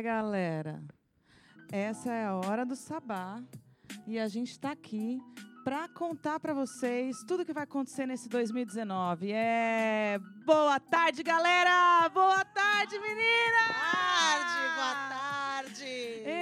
É, galera. Essa é a hora do sabá e a gente está aqui para contar para vocês tudo que vai acontecer nesse 2019. É boa tarde, galera. Boa tarde, menina. Tarde, boa tarde.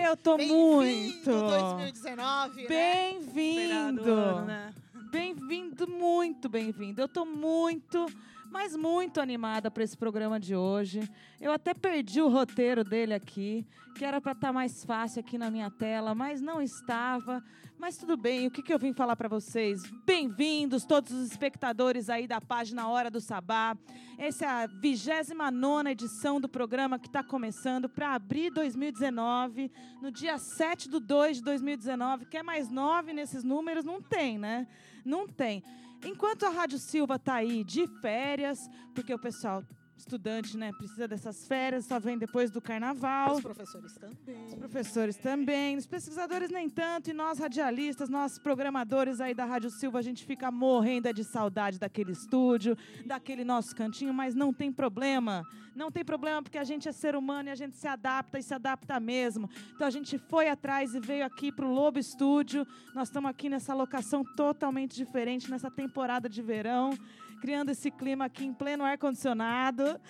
Eu tô muito. 2019, né? Bem-vindo. Né? Bem-vindo, muito bem-vindo. Eu tô muito mas muito animada para esse programa de hoje. Eu até perdi o roteiro dele aqui, que era para estar tá mais fácil aqui na minha tela, mas não estava. Mas tudo bem, o que, que eu vim falar para vocês? Bem-vindos, todos os espectadores aí da página Hora do Sabá. Essa é a 29 edição do programa que está começando para abrir 2019, no dia 7 de 2 de 2019. Quer mais nove nesses números? Não tem, né? Não tem. Enquanto a Rádio Silva está aí de férias, porque o pessoal estudante, né, precisa dessas férias, só vem depois do carnaval. Os professores também. Os professores também, os pesquisadores nem tanto, e nós radialistas, nós programadores aí da Rádio Silva, a gente fica morrendo de saudade daquele estúdio, daquele nosso cantinho, mas não tem problema. Não tem problema porque a gente é ser humano e a gente se adapta e se adapta mesmo. Então a gente foi atrás e veio aqui para o Lobo Estúdio. Nós estamos aqui nessa locação totalmente diferente nessa temporada de verão criando esse clima aqui em pleno ar-condicionado.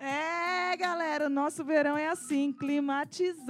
É, galera, o nosso verão é assim, climatizado.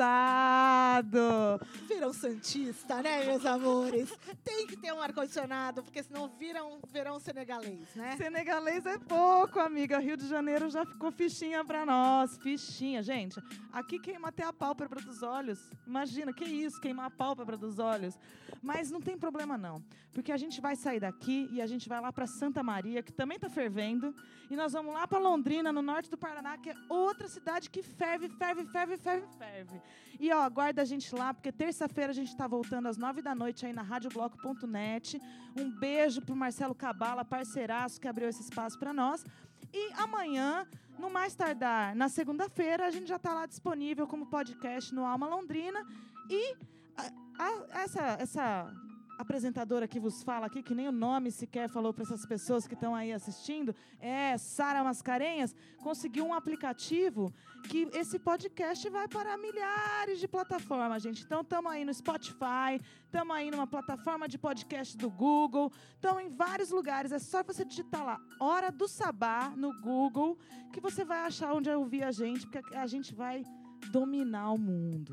Verão Santista, né, meus amores? Tem que ter um ar-condicionado, porque senão vira um verão senegalês, né? Senegalês é pouco, amiga. Rio de Janeiro já ficou fichinha pra nós. Fichinha, gente. Aqui queima até a pálpebra dos olhos. Imagina, que isso, queimar a pálpebra dos olhos. Mas não tem problema, não. Porque a gente vai sair daqui e a gente vai lá pra Santa Maria, que também tá fervendo. E nós vamos lá pra Londrina, no norte do Paraná Paraná, que é outra cidade que ferve, ferve, ferve, ferve, ferve. E ó, aguarda a gente lá, porque terça-feira a gente está voltando às nove da noite aí na radiobloco.net. Um beijo pro Marcelo Cabala, parceiraço que abriu esse espaço para nós. E amanhã, no mais tardar, na segunda-feira, a gente já está lá disponível como podcast no Alma Londrina. E a, a, essa, essa apresentadora que vos fala aqui, que nem o nome sequer falou para essas pessoas que estão aí assistindo, é Sara Mascarenhas, conseguiu um aplicativo que esse podcast vai para milhares de plataformas, gente. Então, estamos aí no Spotify, estamos aí numa plataforma de podcast do Google, estamos em vários lugares. É só você digitar lá Hora do Sabá no Google, que você vai achar onde ouvir a gente, porque a gente vai dominar o mundo.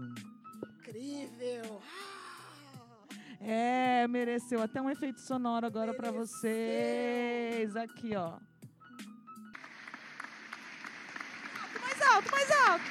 Incrível! É, mereceu até um efeito sonoro agora para vocês. Aqui, ó. Mais alto, mais alto.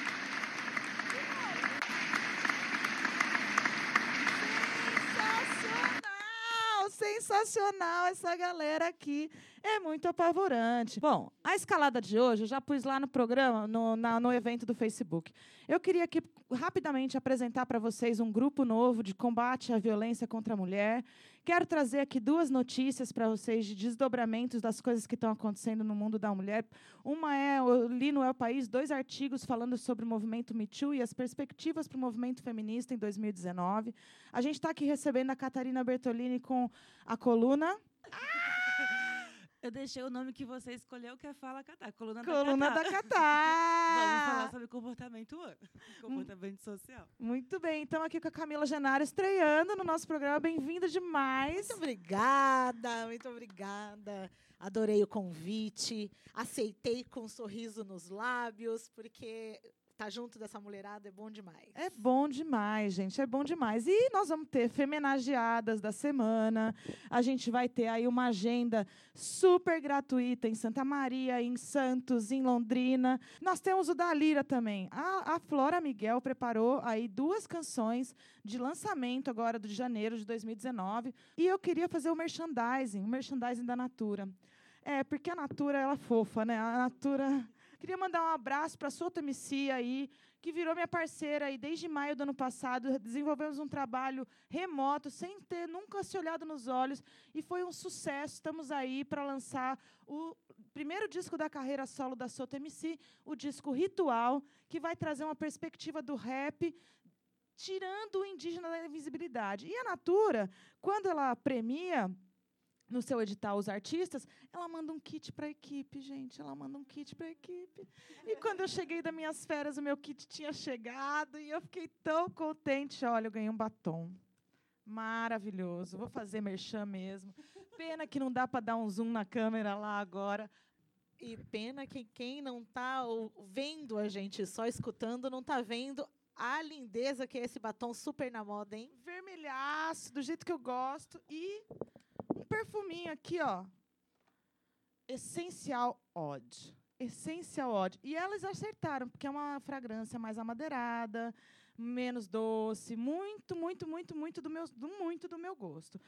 Sensacional, essa galera aqui. É muito apavorante. Bom, a escalada de hoje eu já pus lá no programa, no, na, no evento do Facebook. Eu queria aqui rapidamente apresentar para vocês um grupo novo de combate à violência contra a mulher. Quero trazer aqui duas notícias para vocês de desdobramentos das coisas que estão acontecendo no mundo da mulher. Uma é, eu li no El País dois artigos falando sobre o movimento Me Too e as perspectivas para o movimento feminista em 2019. A gente está aqui recebendo a Catarina Bertolini com a coluna. Ah! Eu deixei o nome que você escolheu, que é Fala Catar. Coluna, Coluna da Catar. Da Catar. Vamos falar sobre comportamento humano, comportamento social. Muito bem. Então, aqui com a Camila Genaro estreando no nosso programa. Bem-vinda demais. Muito obrigada, muito obrigada. Adorei o convite. Aceitei com um sorriso nos lábios, porque Tá junto dessa mulherada é bom demais. É bom demais, gente. É bom demais. E nós vamos ter femenageadas da semana. A gente vai ter aí uma agenda super gratuita em Santa Maria, em Santos, em Londrina. Nós temos o da Lira também. A, a Flora Miguel preparou aí duas canções de lançamento agora de janeiro de 2019. E eu queria fazer o merchandising, o merchandising da Natura. É, porque a Natura, ela é fofa, né? A Natura Queria mandar um abraço para a Souto MC aí, que virou minha parceira aí desde maio do ano passado. Desenvolvemos um trabalho remoto, sem ter nunca se olhado nos olhos, e foi um sucesso. Estamos aí para lançar o primeiro disco da carreira solo da Souto MC, o disco Ritual, que vai trazer uma perspectiva do rap tirando o indígena da invisibilidade. E a Natura, quando ela premia no seu edital os artistas, ela manda um kit para a equipe, gente. Ela manda um kit para a equipe. E quando eu cheguei das minhas férias, o meu kit tinha chegado e eu fiquei tão contente. Olha, eu ganhei um batom. Maravilhoso. Vou fazer merchan mesmo. Pena que não dá para dar um zoom na câmera lá agora. E pena que quem não está vendo a gente, só escutando, não está vendo a lindeza que é esse batom super na moda, hein? Vermelhaço, do jeito que eu gosto. E perfuminho aqui, ó. Essencial Odd. Essencial Odd. E elas acertaram, porque é uma fragrância mais amadeirada, menos doce, muito, muito, muito, muito do meu, do, muito do meu gosto.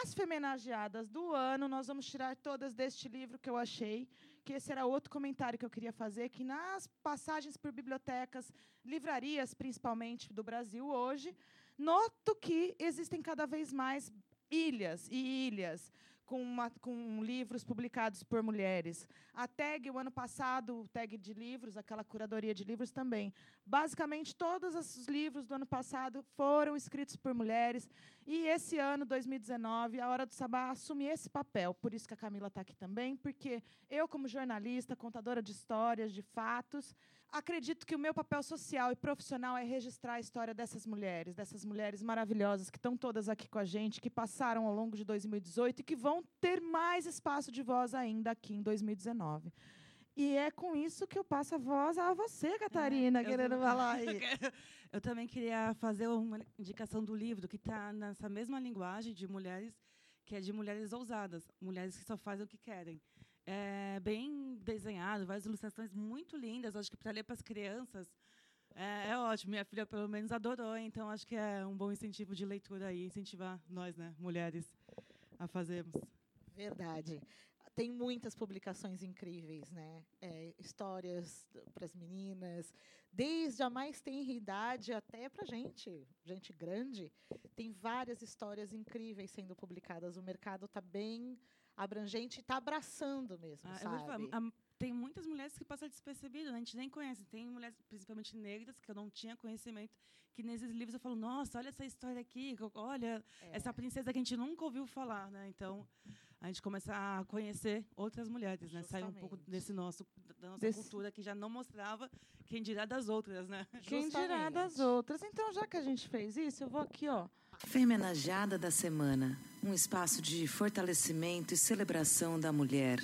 As femenageadas do ano, nós vamos tirar todas deste livro que eu achei, que esse era outro comentário que eu queria fazer, que nas passagens por bibliotecas, livrarias, principalmente do Brasil hoje, noto que existem cada vez mais ilhas e ilhas com, uma, com, livros publicados por mulheres. A TAG, o ano passado, o TAG de livros, aquela curadoria de livros também. Basicamente, todos os livros do ano passado foram escritos por mulheres. E esse ano, 2019, a Hora do Sabá assume esse papel. Por isso que a Camila está aqui também, porque eu, como jornalista, contadora de histórias, de fatos, acredito que o meu papel social e profissional é registrar a história dessas mulheres, dessas mulheres maravilhosas que estão todas aqui com a gente, que passaram ao longo de 2018 e que vão ter mais espaço de voz ainda aqui em 2019. E é com isso que eu passo a voz a você, Catarina, é, querendo eu, falar aí. Eu também queria fazer uma indicação do livro que está nessa mesma linguagem de mulheres, que é de mulheres ousadas, mulheres que só fazem o que querem é, bem desenhado, várias ilustrações muito lindas. Acho que para ler para as crianças é, é, ótimo. Minha filha, pelo menos, adorou. Então, acho que é um bom incentivo de leitura aí, incentivar nós, né, mulheres, a fazermos. Verdade. Tem muitas publicações incríveis, né? É, histórias para as meninas, desde a mais tenra idade até para gente, gente grande. Tem várias histórias incríveis sendo publicadas. O mercado está bem abrangente está abraçando mesmo, ah, sabe? Falar, a, tem muitas mulheres que passam despercebido, né? a gente nem conhece. Tem mulheres, principalmente negras, que eu não tinha conhecimento, que nesses livros eu falo, nossa, olha essa história aqui, olha é. essa princesa que a gente nunca ouviu falar, né? Então, a gente começa a conhecer outras mulheres, né? Sai um pouco desse nosso, da nossa desse... cultura que já não mostrava quem dirá das outras, né? Quem Justamente. dirá das outras. Então, já que a gente fez isso, eu vou aqui, ó, Femenajada da Semana um espaço de fortalecimento e celebração da mulher.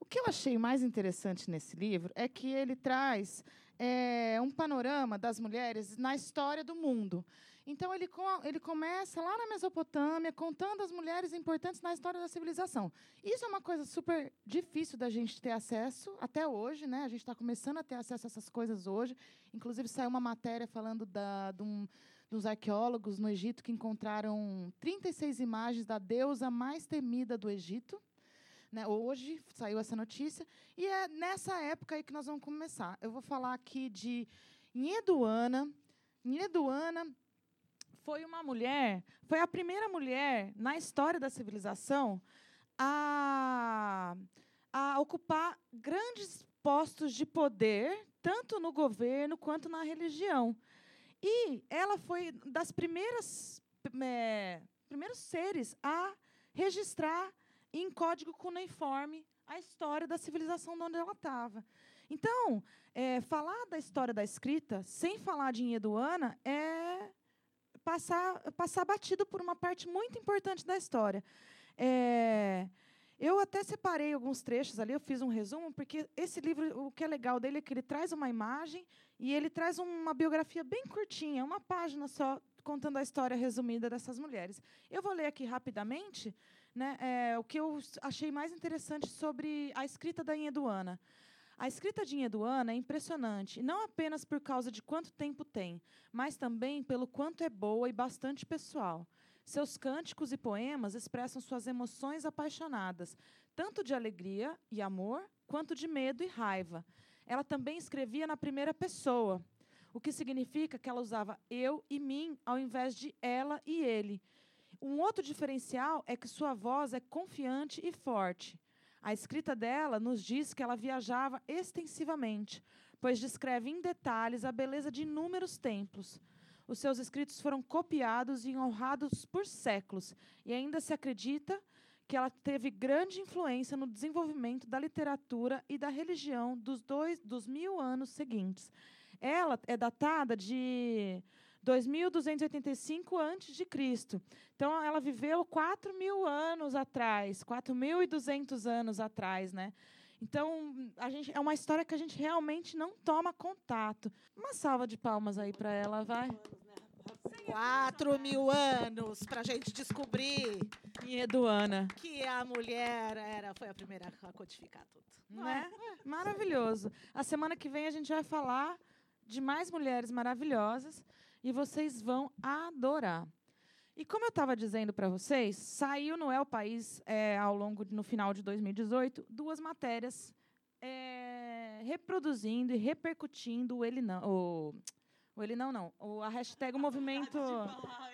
O que eu achei mais interessante nesse livro é que ele traz é, um panorama das mulheres na história do mundo. Então, ele, ele começa lá na Mesopotâmia, contando as mulheres importantes na história da civilização. Isso é uma coisa super difícil da gente ter acesso até hoje, né? A gente está começando a ter acesso a essas coisas hoje. Inclusive, saiu uma matéria falando da, de um dos arqueólogos no Egito que encontraram 36 imagens da deusa mais temida do Egito. Né? Hoje saiu essa notícia. E é nessa época aí que nós vamos começar. Eu vou falar aqui de Nheduana. Nheduana foi uma mulher, foi a primeira mulher na história da civilização a, a ocupar grandes postos de poder, tanto no governo quanto na religião. E ela foi das primeiras é, primeiros seres a registrar em código cuneiforme a história da civilização de onde ela estava. Então, é, falar da história da escrita sem falar de Inheduana é passar, passar batido por uma parte muito importante da história. É, eu até separei alguns trechos ali, eu fiz um resumo, porque esse livro, o que é legal dele é que ele traz uma imagem e ele traz uma biografia bem curtinha, uma página só, contando a história resumida dessas mulheres. Eu vou ler aqui rapidamente né, é, o que eu achei mais interessante sobre a escrita da Inheduana. A escrita de Inheduana é impressionante, não apenas por causa de quanto tempo tem, mas também pelo quanto é boa e bastante pessoal. Seus cânticos e poemas expressam suas emoções apaixonadas, tanto de alegria e amor, quanto de medo e raiva. Ela também escrevia na primeira pessoa, o que significa que ela usava eu e mim ao invés de ela e ele. Um outro diferencial é que sua voz é confiante e forte. A escrita dela nos diz que ela viajava extensivamente, pois descreve em detalhes a beleza de inúmeros templos. Os seus escritos foram copiados e honrados por séculos, e ainda se acredita que ela teve grande influência no desenvolvimento da literatura e da religião dos dois dos mil anos seguintes. Ela é datada de 2.285 antes de Cristo. Então, ela viveu 4 mil anos atrás, 4.200 anos atrás, né? Então, a gente, é uma história que a gente realmente não toma contato. Uma salva de palmas aí para ela, vai. Quatro mil anos para a gente descobrir E Eduana, que a mulher era, foi a primeira a codificar tudo. Não né? é? Maravilhoso. A semana que vem a gente vai falar de mais mulheres maravilhosas e vocês vão adorar. E como eu estava dizendo para vocês, saiu no El País, é, ao longo, no final de 2018, duas matérias é, reproduzindo e repercutindo o ele não, o, o ele não não, o, a hashtag o movimento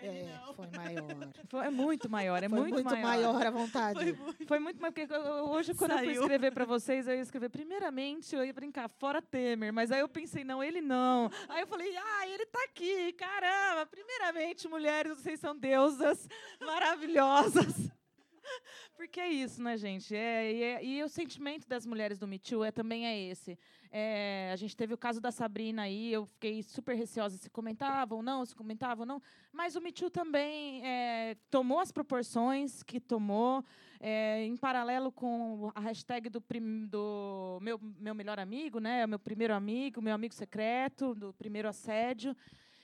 É, foi maior. foi, é muito maior, é foi muito, muito, maior. à vontade. Foi muito mais porque eu- eu- hoje, quando eu fui Saiu. escrever para vocês, eu ia escrever, primeiramente, eu ia brincar, fora Temer, mas aí eu pensei, não, ele não. Aí eu falei, ah, ele tá aqui, caramba. Primeiramente, mulheres, vocês são deusas maravilhosas. Porque é isso, né, gente? É, e, é- e o sentimento das mulheres do Me Too é, também é esse. É, a gente teve o caso da Sabrina aí, eu fiquei super receosa se comentavam ou não, se comentavam ou não. Mas o Me Too também é, tomou as proporções que tomou, é, em paralelo com a hashtag do, prim- do meu, meu melhor amigo, né? Meu primeiro amigo, meu amigo secreto, do primeiro assédio.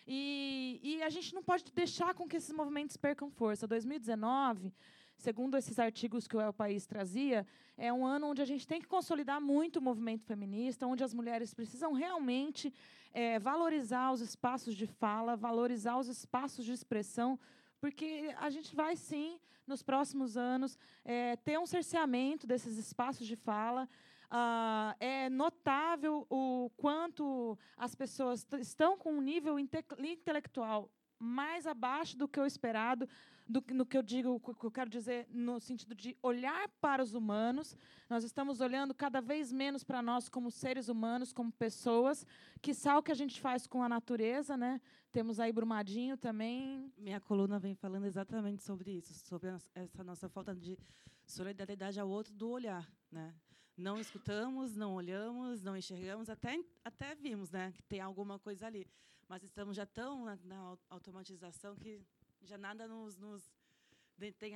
E, e a gente não pode deixar com que esses movimentos percam força. 2019, segundo esses artigos que o El País trazia, é um ano onde a gente tem que consolidar muito o movimento feminista, onde as mulheres precisam realmente eh, valorizar os espaços de fala, valorizar os espaços de expressão, porque a gente vai sim, nos próximos anos, eh, ter um cerceamento desses espaços de fala. Ah, é notável o quanto as pessoas estão com um nível inte- intelectual mais abaixo do que o esperado, do, no que eu digo, o que eu quero dizer no sentido de olhar para os humanos. Nós estamos olhando cada vez menos para nós como seres humanos, como pessoas, que o que a gente faz com a natureza, né? Temos aí Brumadinho também. Minha coluna vem falando exatamente sobre isso, sobre essa nossa falta de solidariedade ao outro do olhar, né? Não escutamos, não olhamos, não enxergamos, até até vimos, né, que tem alguma coisa ali, mas estamos já tão na, na au- automatização que já nada nos, nos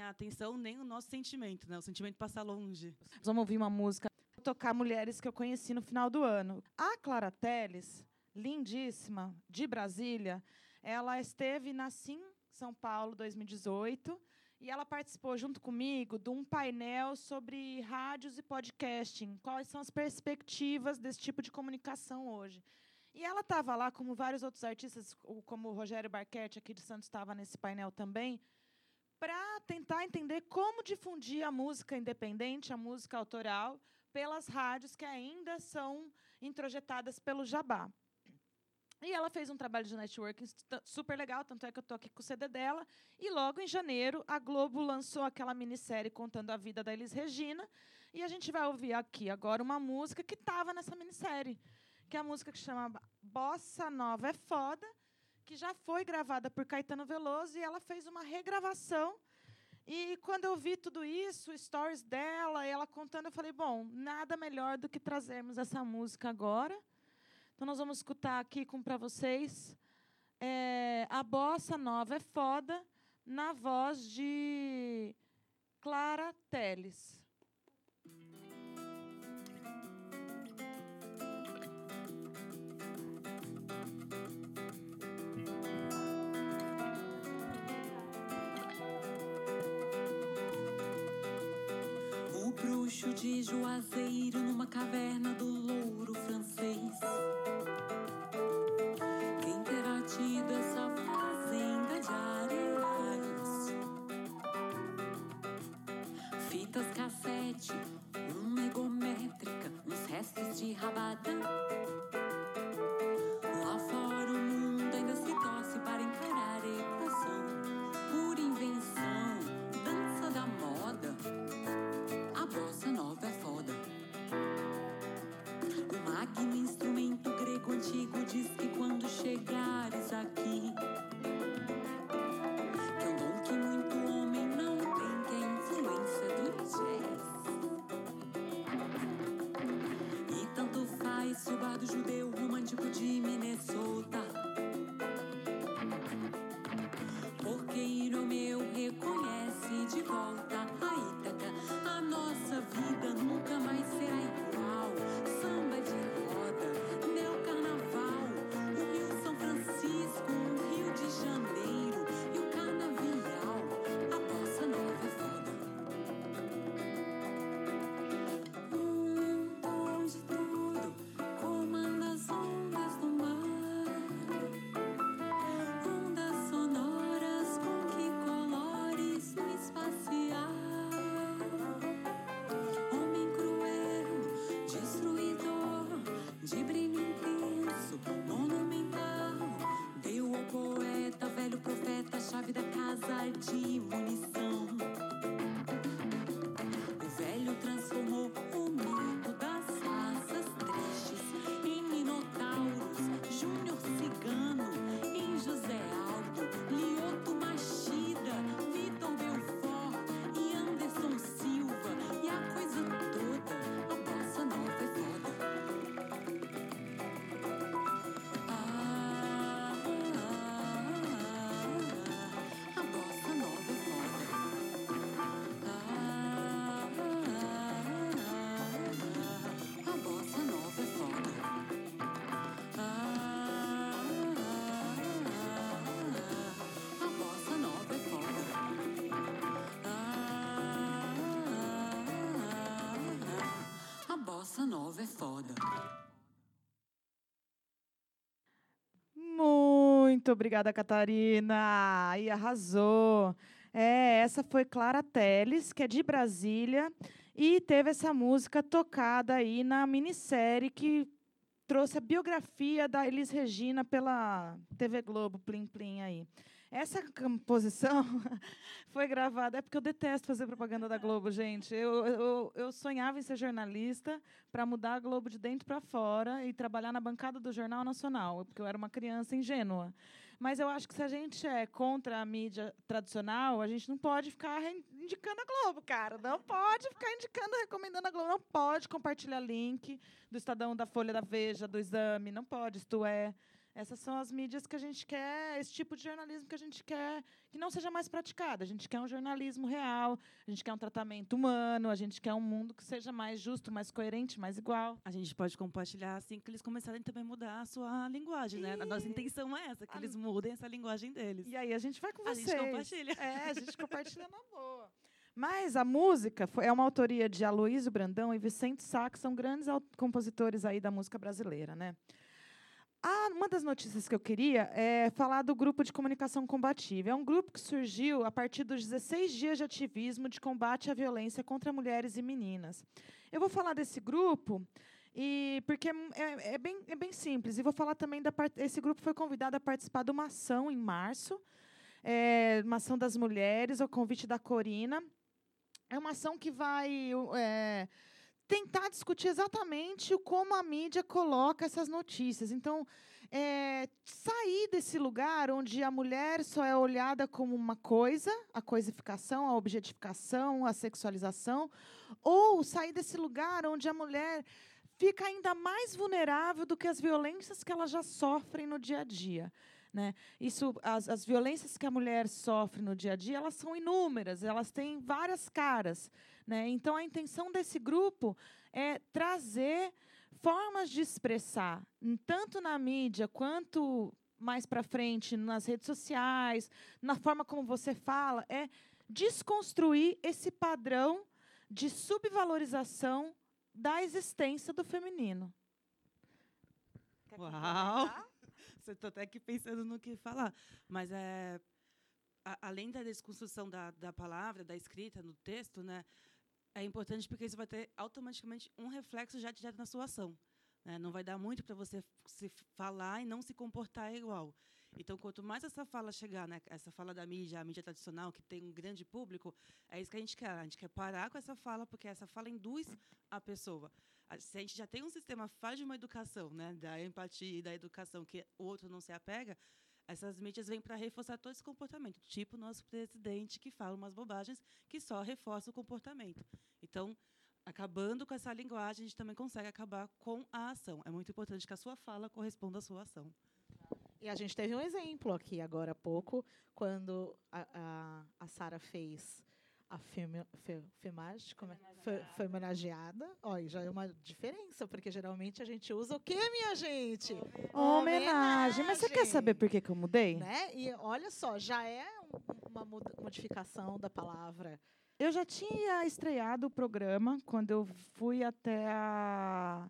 a atenção nem o nosso sentimento, né? O sentimento passa longe. Vamos ouvir uma música, vou tocar mulheres que eu conheci no final do ano. A Clara Teles, lindíssima, de Brasília, ela esteve na Sim São Paulo 2018 e ela participou junto comigo de um painel sobre rádios e podcasting. Quais são as perspectivas desse tipo de comunicação hoje? E ela estava lá, como vários outros artistas, como o Rogério Barquete aqui de Santos estava nesse painel também, para tentar entender como difundir a música independente, a música autoral, pelas rádios que ainda são introjetadas pelo Jabá. E ela fez um trabalho de networking super legal, tanto é que eu estou aqui com o CD dela. E logo em janeiro, a Globo lançou aquela minissérie contando a vida da Elis Regina. E a gente vai ouvir aqui agora uma música que estava nessa minissérie, que é a música que chama Bossa Nova é Foda, que já foi gravada por Caetano Veloso e ela fez uma regravação. E quando eu vi tudo isso, stories dela, ela contando, eu falei, bom, nada melhor do que trazermos essa música agora. Então nós vamos escutar aqui com para vocês é, a bossa nova é foda na voz de Clara Teles. De Juazeiro numa caverna do louro francês. Muito obrigada, Catarina. Aí arrasou. É, essa foi Clara Teles, que é de Brasília, e teve essa música tocada aí na minissérie que trouxe a biografia da Elis Regina pela TV Globo, Plim Plim aí. Essa composição foi gravada, é porque eu detesto fazer propaganda da Globo, gente. Eu, eu, eu sonhava em ser jornalista para mudar a Globo de dentro para fora e trabalhar na bancada do Jornal Nacional, porque eu era uma criança ingênua. Mas eu acho que se a gente é contra a mídia tradicional, a gente não pode ficar indicando a Globo, cara. Não pode ficar indicando, recomendando a Globo. Não pode compartilhar link do Estadão, da Folha, da Veja, do Exame. Não pode, isto é. Essas são as mídias que a gente quer, esse tipo de jornalismo que a gente quer que não seja mais praticado. A gente quer um jornalismo real, a gente quer um tratamento humano, a gente quer um mundo que seja mais justo, mais coerente, mais igual. A gente pode compartilhar assim que eles começarem também a mudar a sua linguagem, né? A nossa intenção é essa, que A- eles mudem essa linguagem deles. E aí a gente vai com A vocês. gente compartilha. É, a gente compartilha na boa. Mas a música foi, é uma autoria de Aloysio Brandão e Vicente Sá, que são grandes compositores aí da música brasileira, né? Ah, uma das notícias que eu queria é falar do grupo de comunicação combativa. É um grupo que surgiu a partir dos 16 dias de ativismo de combate à violência contra mulheres e meninas. Eu vou falar desse grupo e porque é, é bem, é bem simples. E vou falar também da part- esse grupo foi convidado a participar de uma ação em março, é, uma ação das mulheres, ao convite da Corina. É uma ação que vai é, tentar discutir exatamente como a mídia coloca essas notícias. Então, é, sair desse lugar onde a mulher só é olhada como uma coisa, a coisificação, a objetificação, a sexualização, ou sair desse lugar onde a mulher fica ainda mais vulnerável do que as violências que ela já sofre no dia a dia. Né? Isso, as, as violências que a mulher sofre no dia a dia, elas são inúmeras, elas têm várias caras. Né? Então, a intenção desse grupo é trazer formas de expressar, tanto na mídia quanto mais para frente nas redes sociais, na forma como você fala, é desconstruir esse padrão de subvalorização da existência do feminino. Uau! Você está até aqui pensando no que falar. Mas é, a- além da desconstrução da, da palavra, da escrita, no texto, né, é importante porque isso vai ter automaticamente um reflexo já direto na sua ação. né? Não vai dar muito para você se falar e não se comportar igual. Então, quanto mais essa fala chegar, né, essa fala da mídia, a mídia tradicional, que tem um grande público, é isso que a gente quer. A gente quer parar com essa fala, porque essa fala induz a pessoa. Se a gente já tem um sistema faz de uma educação, né, da empatia e da educação que o outro não se apega, essas mídias vêm para reforçar todo esse comportamento, tipo o nosso presidente que fala umas bobagens que só reforça o comportamento. Então, acabando com essa linguagem, a gente também consegue acabar com a ação. É muito importante que a sua fala corresponda à sua ação. E a gente teve um exemplo aqui agora há pouco, quando a, a, a Sara fez a como é? Fe, feminagiada. Olha, já é uma diferença, porque geralmente a gente usa o quê, minha gente? Homenagem. Mas você quer saber por que, que eu mudei? Né? E olha só, já é um- uma modificação da palavra. Eu já tinha estreado o programa quando eu fui até a-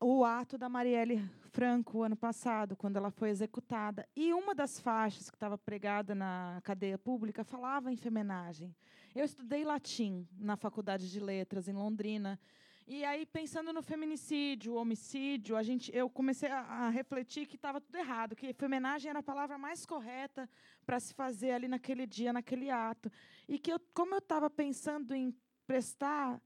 o ato da Marielle Franco ano passado, quando ela foi executada. E uma das faixas que estava pregada na cadeia pública falava em femenagem. Eu estudei latim na Faculdade de Letras em Londrina. E aí, pensando no feminicídio, homicídio, a gente, eu comecei a, a refletir que estava tudo errado, que femenagem era a palavra mais correta para se fazer ali naquele dia, naquele ato. E que, eu, como eu estava pensando em prestar,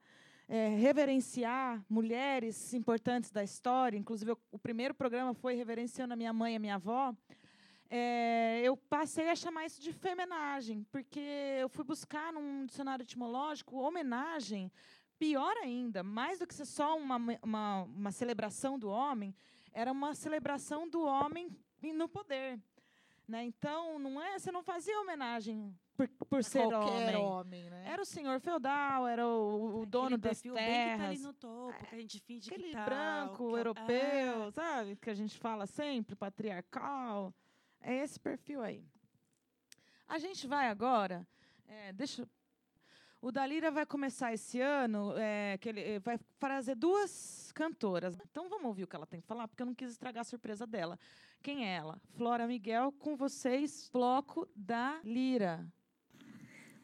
eh, reverenciar mulheres importantes da história, inclusive eu- o primeiro programa foi reverenciando a minha mãe e a minha avó, eh, eu passei a chamar isso de femenagem, porque eu fui buscar num dicionário etimológico homenagem, pior ainda, mais do que ser só uma, uma, uma celebração do homem, era uma celebração do homem em- no poder. Né? Então, não é, você não fazia homenagem por, por a ser homem. homem, né? Era o senhor feudal, era o, o dono das perfil bem que tá ali terras. no topo, que a gente finge Aquele que tá, branco, que é europeu, É. sabe? Que a gente fala sempre, patriarcal. É esse perfil aí. A gente vai agora. é, deixa. O Dalira vai começar esse ano, é, que ele eh, vai trazer duas cantoras. Então vamos ouvir o que ela tem que falar, porque eu não quis estragar a surpresa dela. Quem é ela? Flora Miguel, com vocês, Bloco da Lira.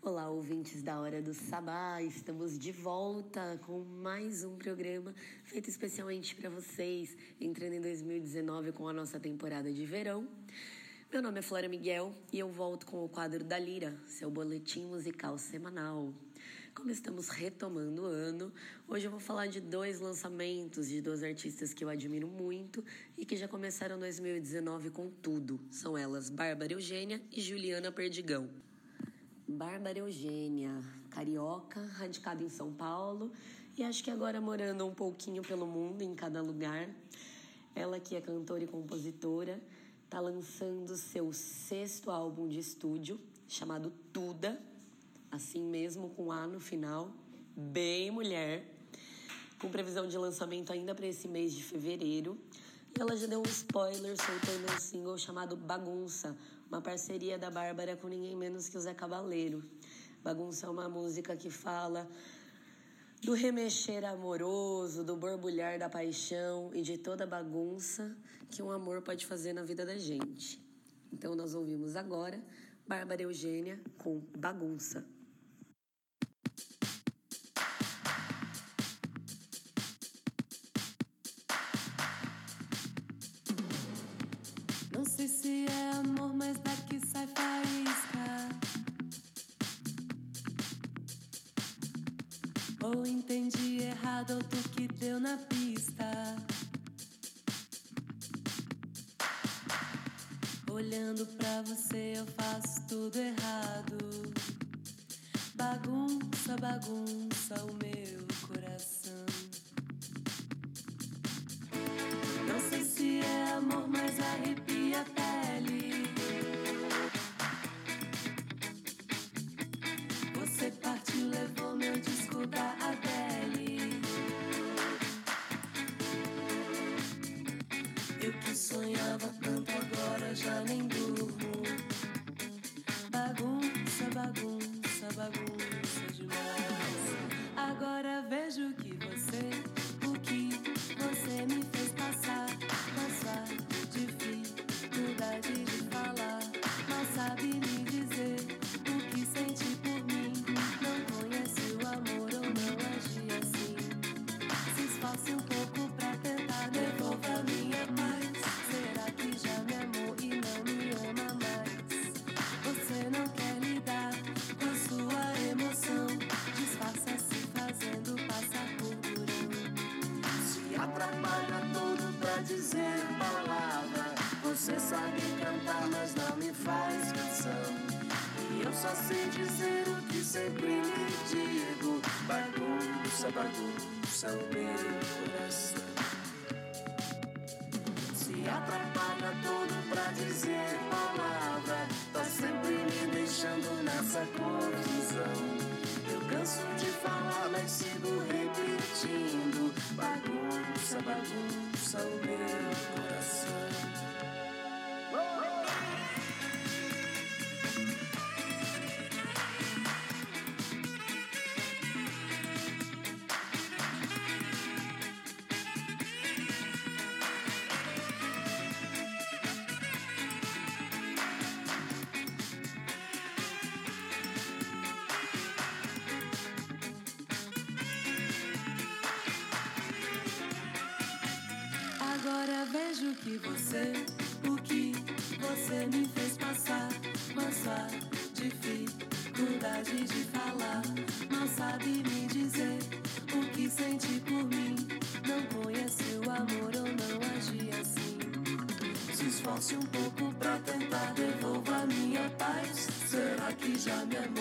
Olá, ouvintes da Hora do Sabá. Estamos de volta com mais um programa feito especialmente para vocês, entrando em 2019 com a nossa temporada de verão. Meu nome é Flora Miguel e eu volto com o quadro da Lira, seu boletim musical semanal. Como estamos retomando o ano, hoje eu vou falar de dois lançamentos de duas artistas que eu admiro muito e que já começaram 2019 com tudo. São elas Bárbara Eugênia e Juliana Perdigão. Bárbara Eugênia, carioca, radicada em São Paulo e acho que agora morando um pouquinho pelo mundo, em cada lugar. Ela que é cantora e compositora, está lançando seu sexto álbum de estúdio, chamado Tuda, assim mesmo com A no final, bem mulher, com previsão de lançamento ainda para esse mês de fevereiro. E ela já deu um spoiler soltando um single chamado Bagunça, uma parceria da Bárbara com ninguém menos que o Zé Cabaleiro. Bagunça é uma música que fala do remexer amoroso, do borbulhar da paixão e de toda a bagunça que um amor pode fazer na vida da gente. Então nós ouvimos agora Bárbara Eugênia com Bagunça. Você, eu faço tudo errado. Bagunça, bagunça o meu coração. Não sei se é amor, mas arrepia sabe cantar, mas não me faz canção. E eu só sei dizer o que sempre lhe digo. Bagunça, bagunça o meu vejo que você, o que você me fez passar, nossa dificuldade de falar, não sabe me dizer o que sente por mim, não conhece o amor ou não age assim. Se esforce um pouco pra tentar devolver minha paz. Será que já me amou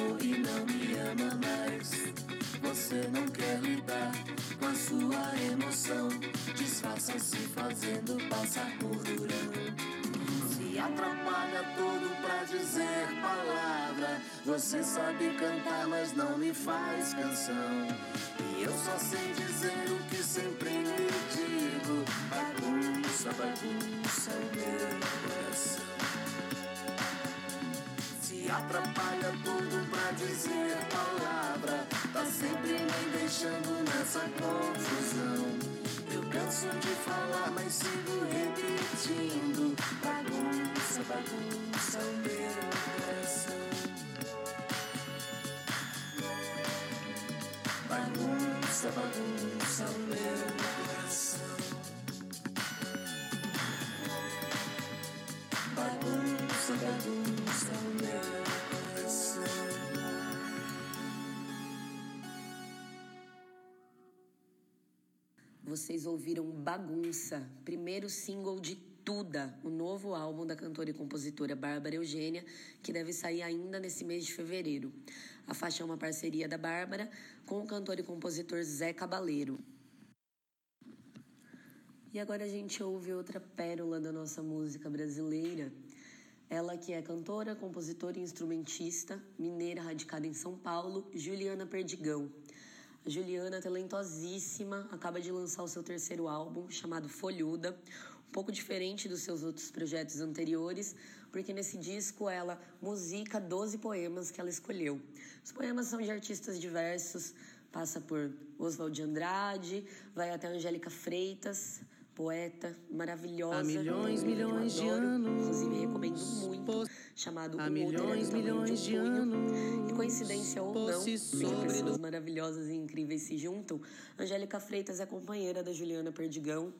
Você sabe cantar, mas não me faz canção. E eu só sei dizer o que sempre lhe digo. Bagunça, bagunça o meu coração. Se atrapalha tudo pra dizer palavra. Tá sempre me deixando nessa confusão. Eu canso de falar, mas sigo repetindo. Bagunça, bagunça o meu coração. Bagunça, bagunça o meu coração. Bagunça, bagunça o meu coração. Vocês ouviram Bagunça, primeiro single de Tuda, o novo álbum da cantora e compositora Bárbara Eugênia, que deve sair ainda nesse mês de fevereiro. A faixa é uma parceria da Bárbara com o cantor e compositor Zé Cabaleiro. E agora a gente ouve outra pérola da nossa música brasileira. Ela que é cantora, compositora e instrumentista, mineira radicada em São Paulo, Juliana Perdigão. A Juliana, talentosíssima, acaba de lançar o seu terceiro álbum, chamado Folhuda, um pouco diferente dos seus outros projetos anteriores, porque nesse disco ela musica 12 poemas que ela escolheu. Os poemas são de artistas diversos, passa por Oswald de Andrade, vai até Angélica Freitas, poeta maravilhosa. Há milhões, milhões de adoro, anos, Inclusive, recomendo muito, chamado Há milhões, milhões um de anos, E coincidência ou não, porque pessoas maravilhosas e incríveis se juntam. Angélica Freitas é companheira da Juliana Perdigão.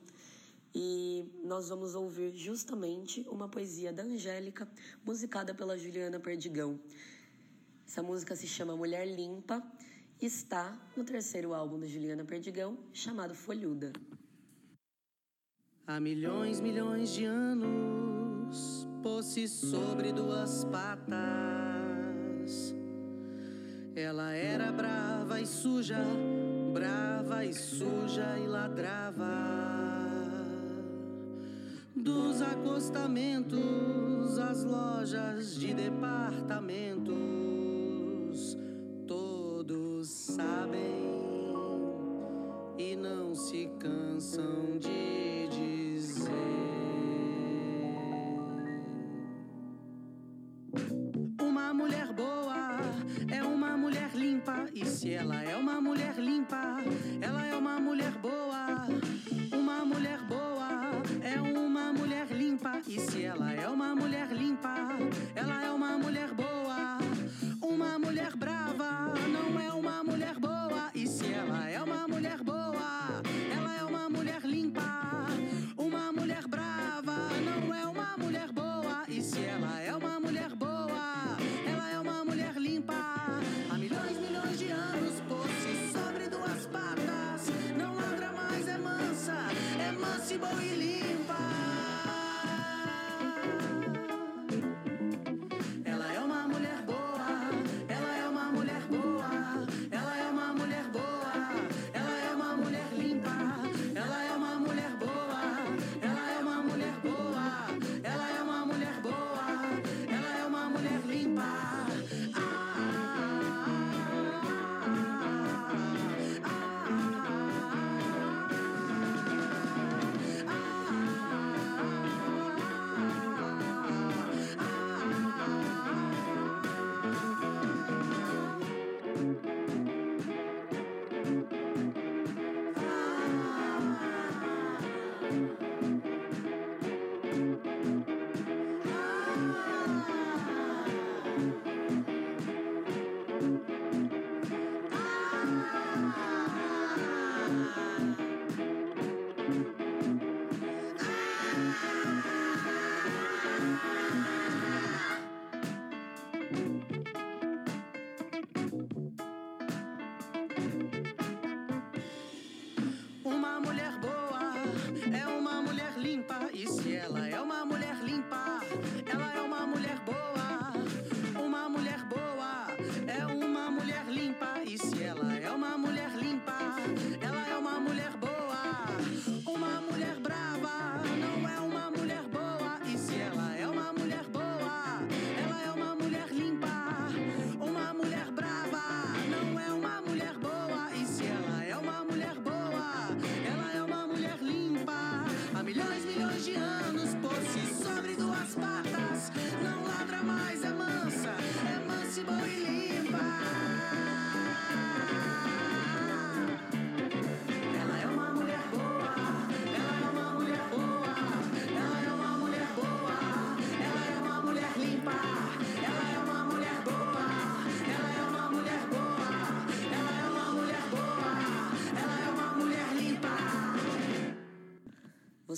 E nós vamos ouvir justamente uma poesia da Angélica, musicada pela Juliana Perdigão. Essa música se chama Mulher Limpa e está no terceiro álbum da Juliana Perdigão, chamado Folhuda. Há milhões, milhões de anos, pôs-se sobre duas patas. Ela era brava e suja, brava e suja e ladrava. Dos acostamentos às lojas de departamentos, todos sabem e não se cansam de dizer. Uma mulher boa é uma mulher limpa, e se ela é uma mulher limpa, ela é uma mulher boa. Limpa, e se ela é uma mulher limpa, ela é uma mulher boa. Uma mulher brava não é uma mulher boa, e se ela é uma mulher boa, ela é uma mulher limpa. Uma mulher brava não é uma mulher boa, e se ela é uma mulher boa, ela é uma mulher limpa. Há milhões, milhões de anos, pôs-se sobre duas patas. Não ladra mais, é mansa, é mansa e boa e limpa.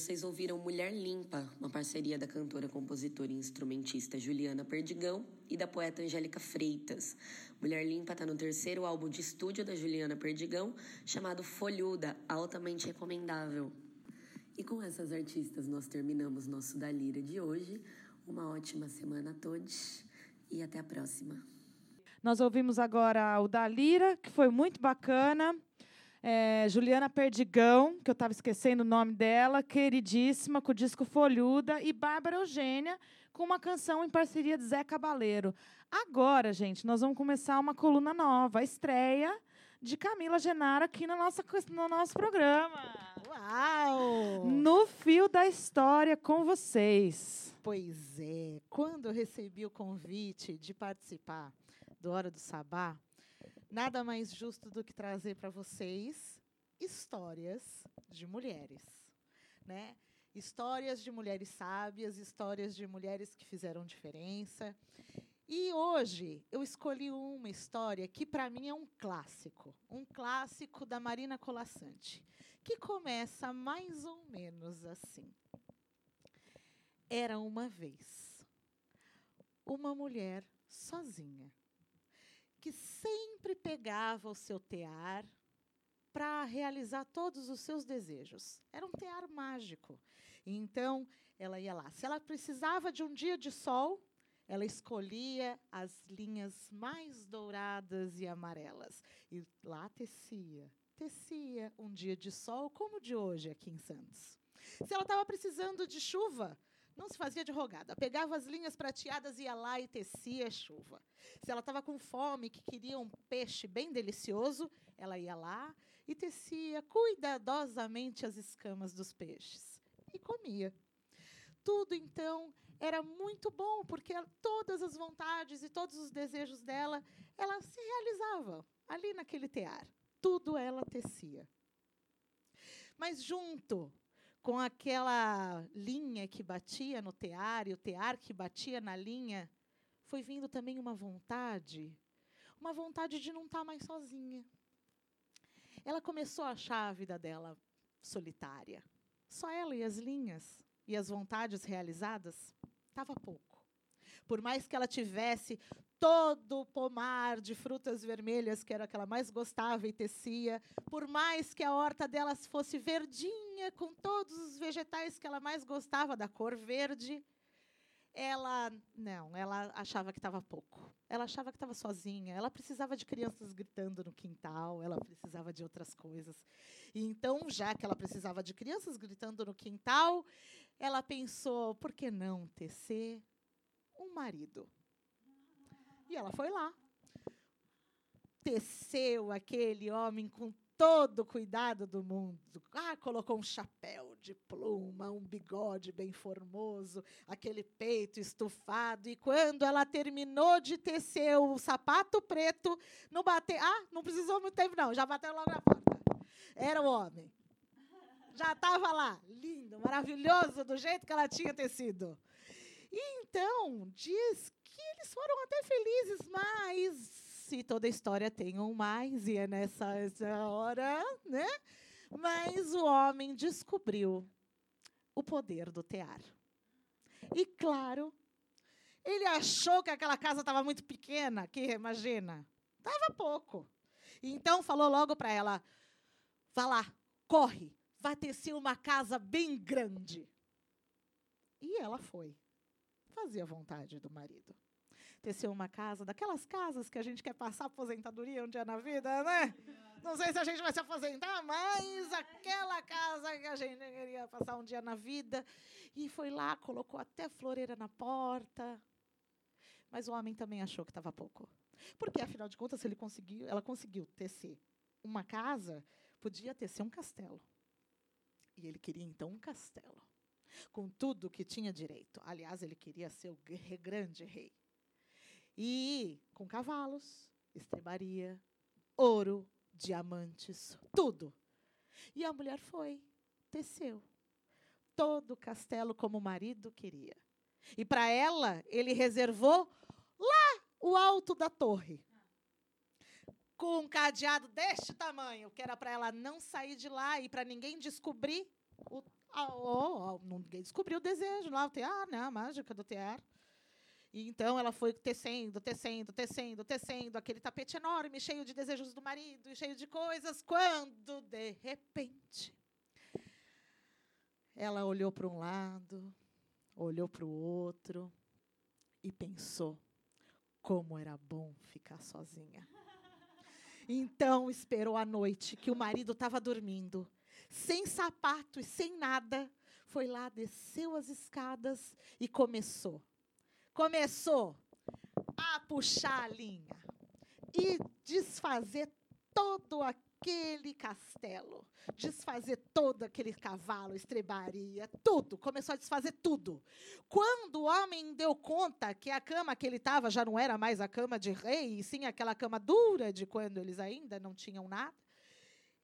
Vocês ouviram Mulher Limpa, uma parceria da cantora, compositora e instrumentista Juliana Perdigão e da poeta Angélica Freitas. Mulher Limpa está no terceiro álbum de estúdio da Juliana Perdigão, chamado Folhuda, altamente recomendável. E com essas artistas nós terminamos nosso Da Lira de hoje. Uma ótima semana a todos e até a próxima. Nós ouvimos agora o da Lira, que foi muito bacana. É, Juliana Perdigão, que eu estava esquecendo o nome dela, queridíssima, com o disco Folhuda, e Bárbara Eugênia, com uma canção em parceria de Zé Cabaleiro. Agora, gente, nós vamos começar uma coluna nova, a estreia de Camila Genara aqui no nosso, no nosso programa. Uau! No fio da história com vocês. Pois é, quando eu recebi o convite de participar do Hora do Sabá, nada mais justo do que trazer para vocês histórias de mulheres, né? Histórias de mulheres sábias, histórias de mulheres que fizeram diferença. E hoje eu escolhi uma história que para mim é um clássico, um clássico da Marina Colassante, que começa mais ou menos assim. Era uma vez uma mulher sozinha que sempre pegava o seu tear para realizar todos os seus desejos. Era um tear mágico. Então, ela ia lá. Se ela precisava de um dia de sol, ela escolhia as linhas mais douradas e amarelas e lá tecia. Tecia um dia de sol como o de hoje aqui em Santos. Se ela estava precisando de chuva, não se fazia de rogada. Pegava as linhas prateadas, ia lá e tecia chuva. Se ela estava com fome, que queria um peixe bem delicioso, ela ia lá e tecia cuidadosamente as escamas dos peixes. E comia. Tudo, então, era muito bom, porque todas as vontades e todos os desejos dela, ela se realizava ali naquele tear. Tudo ela tecia. Mas junto com aquela linha que batia no tear e o tear que batia na linha, foi vindo também uma vontade, uma vontade de não estar mais sozinha. Ela começou a achar a vida dela solitária. Só ela e as linhas e as vontades realizadas estava pouco. Por mais que ela tivesse todo o pomar de frutas vermelhas, que era o que ela mais gostava e tecia, por mais que a horta delas fosse verdinha, com todos os vegetais que ela mais gostava, da cor verde, ela não, ela achava que estava pouco. Ela achava que estava sozinha. Ela precisava de crianças gritando no quintal. Ela precisava de outras coisas. E então, já que ela precisava de crianças gritando no quintal, ela pensou: por que não tecer um marido? E ela foi lá. Teceu aquele homem com todo o cuidado do mundo. Ah, colocou um chapéu de pluma, um bigode bem formoso, aquele peito estufado. E quando ela terminou de tecer o sapato preto, não bateu. Ah, não precisou muito tempo, não, já bateu logo na porta. Era o homem. Já estava lá, lindo, maravilhoso, do jeito que ela tinha tecido. E então, diz que eles foram até felizes, mas se toda história tem um mais, e é nessa essa hora, né? Mas o homem descobriu o poder do tear. E claro, ele achou que aquela casa estava muito pequena, que imagina, estava pouco. Então falou logo para ela: vá lá, corre, vai tecer uma casa bem grande. E ela foi. Fazia vontade do marido. Teceu uma casa, daquelas casas que a gente quer passar aposentadoria um dia na vida, né? Não sei se a gente vai se aposentar, mas aquela casa que a gente queria passar um dia na vida. E foi lá, colocou até floreira na porta. Mas o homem também achou que estava pouco. Porque, afinal de contas, ele conseguiu, ela conseguiu tecer uma casa, podia tecer um castelo. E ele queria, então, um castelo. Com tudo que tinha direito. Aliás, ele queria ser o gr- grande rei. E com cavalos, estrebaria, ouro, diamantes, tudo. E a mulher foi, teceu. Todo o castelo como o marido queria. E para ela, ele reservou lá o alto da torre. Com um cadeado deste tamanho, que era para ela não sair de lá e para ninguém descobrir o. ah, oh, oh, ninguém descobriu o desejo lá, o tear, né? A mágica do tear. E então ela foi tecendo, tecendo, tecendo, tecendo, aquele tapete enorme, cheio de desejos do marido e cheio de coisas, quando, de repente, ela olhou para um lado, olhou para o outro e pensou como era bom ficar sozinha. Então esperou a noite que o marido estava dormindo, sem sapato e sem nada, foi lá, desceu as escadas e começou. Começou a puxar a linha e desfazer todo aquele castelo, desfazer todo aquele cavalo, estrebaria, tudo. Começou a desfazer tudo. Quando o homem deu conta que a cama que ele estava já não era mais a cama de rei, e sim aquela cama dura de quando eles ainda não tinham nada,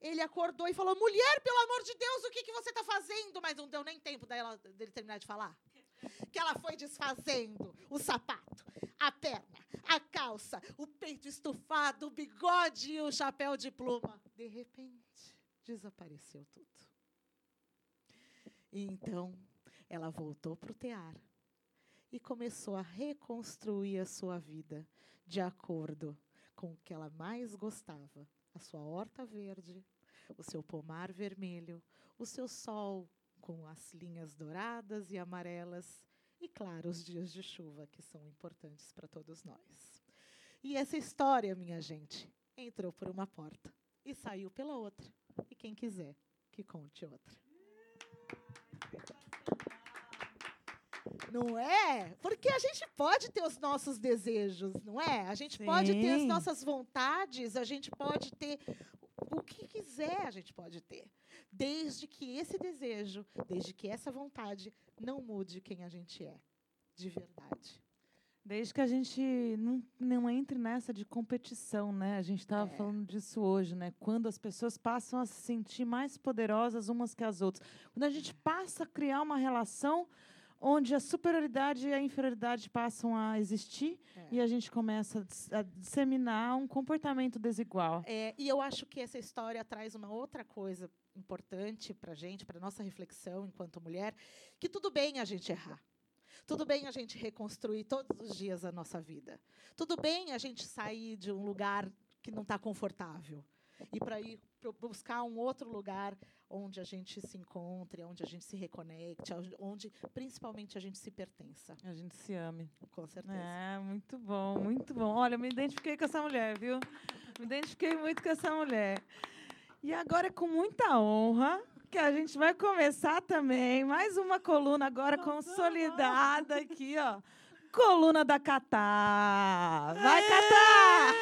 ele acordou e falou: Mulher, pelo amor de Deus, o que, que você está fazendo? Mas não deu nem tempo dela, dele terminar de falar. Que ela foi desfazendo o sapato, a perna, a calça, o peito estufado, o bigode e o chapéu de pluma. De repente, desapareceu tudo. E então, ela voltou para o tear e começou a reconstruir a sua vida de acordo com o que ela mais gostava: a sua horta verde, o seu pomar vermelho, o seu sol com as linhas douradas e amarelas e, claro, os dias de chuva que são importantes para todos nós. E essa história, minha gente, entrou por uma porta e saiu pela outra. E quem quiser, que conte outra. Não é? Porque a gente pode ter os nossos desejos, não é? A gente pode ter as Sim. nossas vontades, a gente pode ter o que quiser, a gente pode ter. Desde que esse desejo, desde que essa vontade não mude quem a gente é, de verdade. Desde que a gente não, não entre nessa de competição, né? A gente estava É. falando disso hoje, né? Quando as pessoas passam a se sentir mais poderosas umas que as outras. Quando a gente passa a criar uma relação onde a superioridade e a inferioridade passam a existir É. e a gente começa a dis- a disseminar um comportamento desigual. É, e eu acho que essa história traz uma outra coisa importante para gente, para nossa reflexão enquanto mulher, que tudo bem a gente errar. Tudo bem a gente reconstruir todos os dias a nossa vida. Tudo bem a gente sair de um lugar que não está confortável e para ir buscar um outro lugar onde a gente se encontre, onde a gente se reconecte, onde- onde principalmente a gente se pertença. A gente se ame. Com certeza. É, muito bom, muito bom. Olha, eu me identifiquei com essa mulher, viu? Me identifiquei muito com essa mulher. E agora é com muita honra que a gente vai começar também mais uma coluna agora consolidada aqui, ó. Coluna da Catá. Vai, Catá!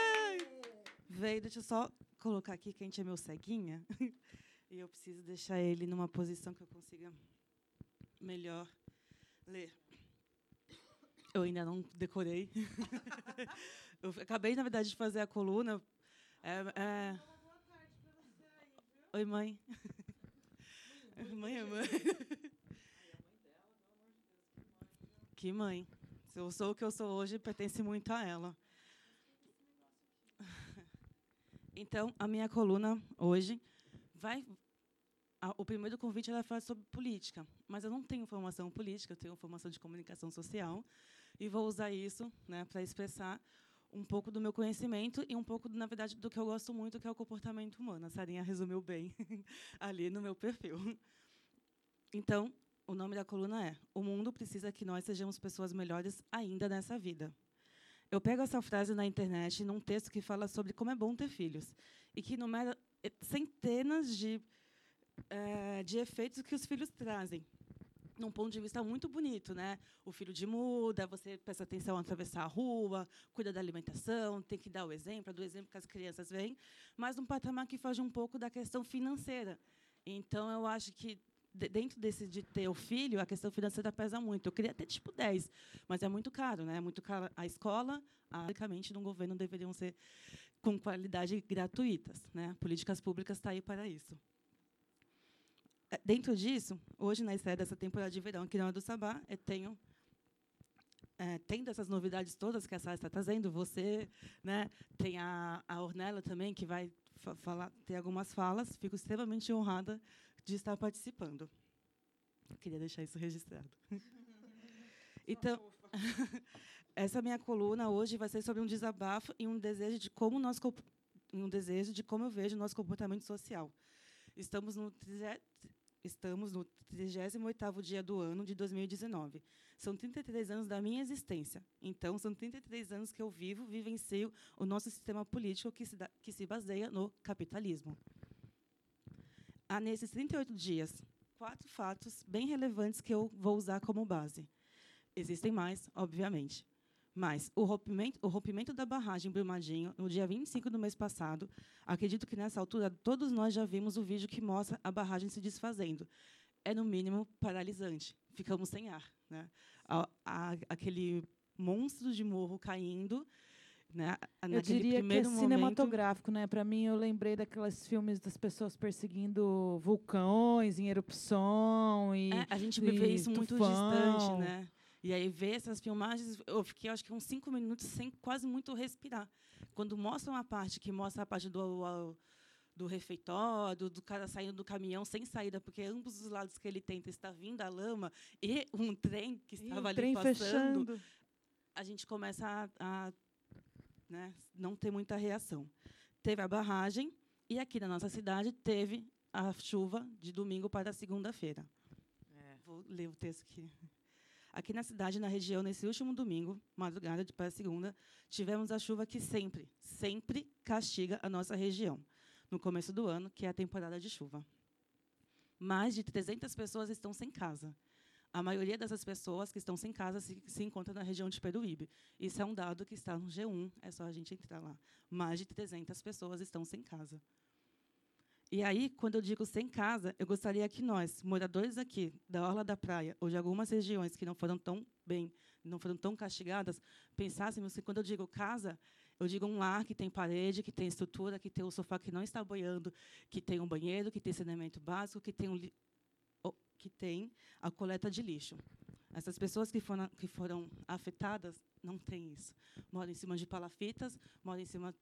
Veio, deixa eu só colocar aqui que a gente é meu ceguinha. e eu preciso deixar ele numa posição que eu consiga melhor ler. Eu ainda não decorei. eu acabei, na verdade, de fazer a coluna. É, é... Oi, mãe. mãe é mãe. que mãe. Se eu sou o que eu sou hoje, pertence muito a ela. Então, a minha coluna hoje vai. a- o primeiro convite ela falar sobre política, mas eu não tenho formação política, eu tenho formação de comunicação social e vou usar isso né, para expressar um pouco do meu conhecimento e um pouco, na verdade, do que eu gosto muito, que é o comportamento humano. A Sarinha resumiu bem ali no meu perfil. Então, o nome da coluna é: O mundo precisa que nós sejamos pessoas melhores ainda nessa vida. Eu pego essa frase na internet, num texto que fala sobre como é bom ter filhos e que enumera centenas de, eh, de efeitos que os filhos trazem. Num ponto de vista muito bonito, né? O filho de muda, você presta atenção a atravessar a rua, cuida da alimentação, tem que dar o exemplo, do exemplo que as crianças veem, mas num patamar que foge um pouco da questão financeira. Então, eu acho que de- dentro desse de ter o filho, a questão financeira pesa muito. Eu queria ter tipo 10, mas é muito caro, né? É muito caro a escola, basicamente, no governo deveriam ser com qualidade gratuitas, né? Políticas públicas está aí para isso. Eh, Dentro disso, hoje na estreia dessa temporada de verão aqui na Hora do Sabá, eu tenho eh, tendo essas novidades todas que a Sara está trazendo, você, né, tem a, a Ornella também que vai fa- falar, ter algumas falas. Fico extremamente honrada de estar participando. Queria deixar isso registrado. Então, essa minha coluna hoje vai ser sobre um desabafo e um desejo de como nós um desejo de como eu vejo o nosso comportamento social. Estamos no estamos no 38º dia do ano de 2019. São 33 anos da minha existência. Então, são 33 anos que eu vivo, vivencio o nosso sistema político que se, dá- que se baseia no capitalismo. Há, nesses 38 dias, quatro fatos bem relevantes que eu vou usar como base. Existem mais, obviamente. Mas o rompimento, o rompimento da barragem Brumadinho, no dia 25 do mês passado, acredito que nessa altura todos nós já vimos o vídeo que mostra a barragem se desfazendo. É, no mínimo, paralisante. Ficamos sem ar. Né? A- a- aquele monstro de morro caindo. Né? Eu diria que é momento, cinematográfico, né? Para mim, eu lembrei daqueles filmes das pessoas perseguindo vulcões em erupção e É, a gente vê isso muito distante, né? E aí ver essas filmagens, eu fiquei acho que uns cinco minutos sem quase muito respirar. Quando mostra uma parte que mostra a parte do do refeitório, do, cara saindo do caminhão sem saída, porque ambos os lados que ele tenta está vindo a lama e um trem que E estava o ali trem passando, fechando. a gente começa a, a, né, não ter muita reação. Teve a barragem e aqui na nossa cidade teve a chuva de domingo para segunda-feira. Vou ler o texto aqui. Aqui na cidade, na região, nesse último domingo, madrugada de para segunda, tivemos a chuva que sempre, sempre castiga a nossa região, no começo do ano, que é a temporada de chuva. Mais de 300 pessoas estão sem casa. A maioria dessas pessoas que estão sem casa se, se encontra na região de Peruíbe. Isso é um dado que está no G1, é só a gente entrar lá. Mais de 300 pessoas estão sem casa. E aí, quando eu digo sem casa, eu gostaria que nós, moradores aqui da Orla da Praia, ou de algumas regiões que não foram tão bem, não foram tão castigadas, pensássemos que quando eu digo casa, eu digo um lar que tem parede, que tem estrutura, que tem o sofá que não está boiando, que tem um banheiro, que tem saneamento básico, que tem, um li- que tem a coleta de lixo. Essas pessoas que foram, que foram afetadas não têm isso. Moram em cima de palafitas, moram em cima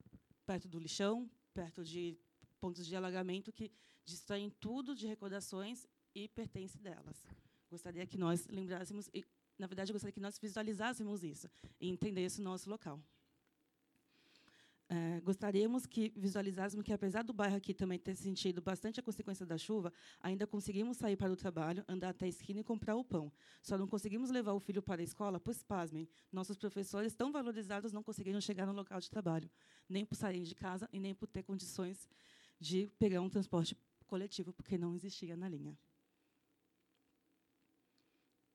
perto do lixão, perto de pontos de alagamento que distraem tudo de recordações e pertence delas. Gostaria que nós lembrássemos e, na verdade, gostaria que nós visualizássemos isso e entendêssemos o nosso local. É, gostaríamos que visualizássemos que, apesar do bairro aqui também ter sentido bastante a consequência da chuva, ainda conseguimos sair para o trabalho, andar até a esquina e comprar o pão. Só não conseguimos levar o filho para a escola, pois, pasmem, nossos professores tão valorizados não conseguiram chegar no local de trabalho, nem por sair de casa e nem por ter condições de pegar um transporte coletivo, porque não existia na linha.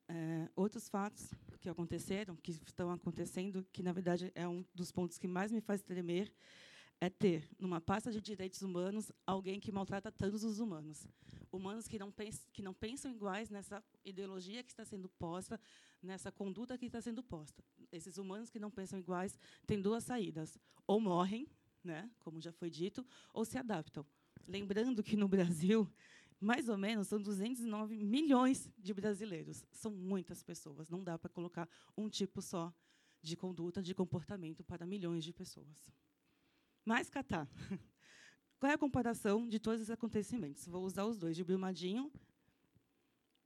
É, outros fatos que aconteceram, que estão acontecendo, que na verdade é um dos pontos que mais me faz tremer, é ter numa pasta de direitos humanos alguém que maltrata todos os humanos, humanos que não pensam, que não pensam iguais nessa ideologia que está sendo posta, nessa conduta que está sendo posta. Esses humanos que não pensam iguais têm duas saídas: ou morrem, né, como já foi dito, ou se adaptam. Lembrando que no Brasil mais ou menos são 209 milhões de brasileiros. São muitas pessoas. Não dá para colocar um tipo só de conduta, de comportamento para milhões de pessoas. Mas, Catá, qual é a comparação de todos esses acontecimentos? Vou usar os dois, de Brumadinho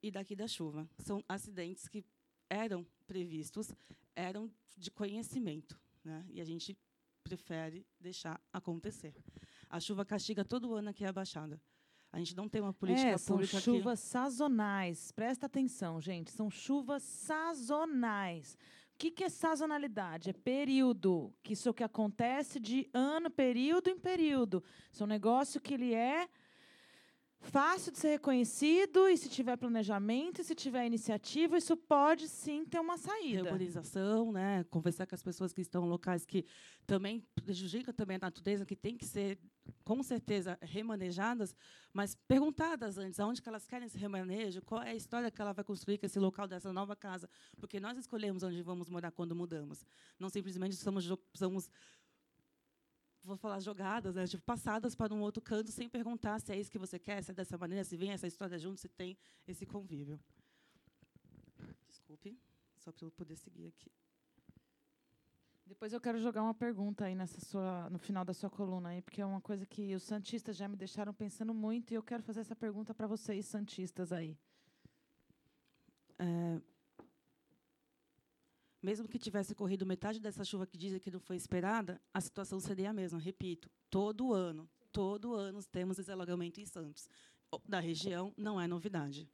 e daqui da chuva. São acidentes que eram previstos, eram de conhecimento, né? e a gente prefere deixar acontecer. A chuva castiga todo ano aqui a Baixada. A gente não tem uma política é, são pública chuvas sazonais. Presta atenção, gente. São chuvas sazonais. que, que é sazonalidade? É período. Que isso é o que acontece de ano, período em período. Isso é um negócio que ele é fácil de ser reconhecido e se tiver planejamento, e se tiver iniciativa, isso pode sim ter uma saída. Regularização, né? Conversar com as pessoas que estão em locais que também prejudicam também a natureza, que tem que ser, com certeza, remanejadas, mas perguntadas antes aonde que elas querem esse remanejo, qual é a história que ela vai construir com esse local dessa nova casa, porque nós escolhemos onde vamos morar quando mudamos. Não simplesmente somos, somos vou falar jogadas, né? tipo, passadas para um outro canto sem perguntar se é isso que você quer, se é dessa maneira, se vem essa história junto, se tem esse convívio. Desculpe, só para eu poder seguir aqui. Depois eu quero jogar uma pergunta aí nessa sua, no final da sua coluna aí, porque é uma coisa que os santistas já me deixaram pensando muito e eu quero fazer essa pergunta para vocês santistas aí. É, mesmo que tivesse corrido metade dessa chuva que dizem que não foi esperada, a situação seria a mesma. Repito, todo ano, todo ano temos esse alagamento em Santos. Da região não é novidade.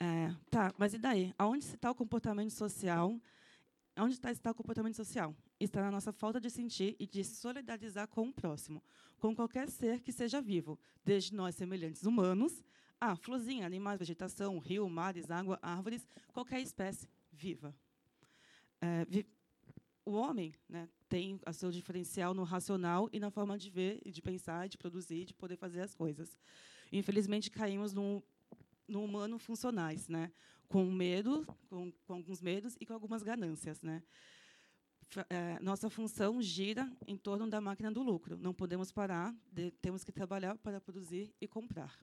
É, tá, mas e daí? Aonde está o comportamento social? Onde está, está o comportamento social? Está na nossa falta de sentir e de solidarizar com o próximo, com qualquer ser que seja vivo, desde nós semelhantes humanos, a florzinha, animais, vegetação, rio, mares, água, árvores, qualquer espécie viva. É, o homem né, tem o seu diferencial no racional e na forma de ver, de pensar, de produzir, de poder fazer as coisas. Infelizmente, caímos no, no humano funcionais, né, com medo, com, com alguns medos e com algumas ganâncias. Né. É, nossa função gira em torno da máquina do lucro. Não podemos parar, de- temos que trabalhar para produzir e comprar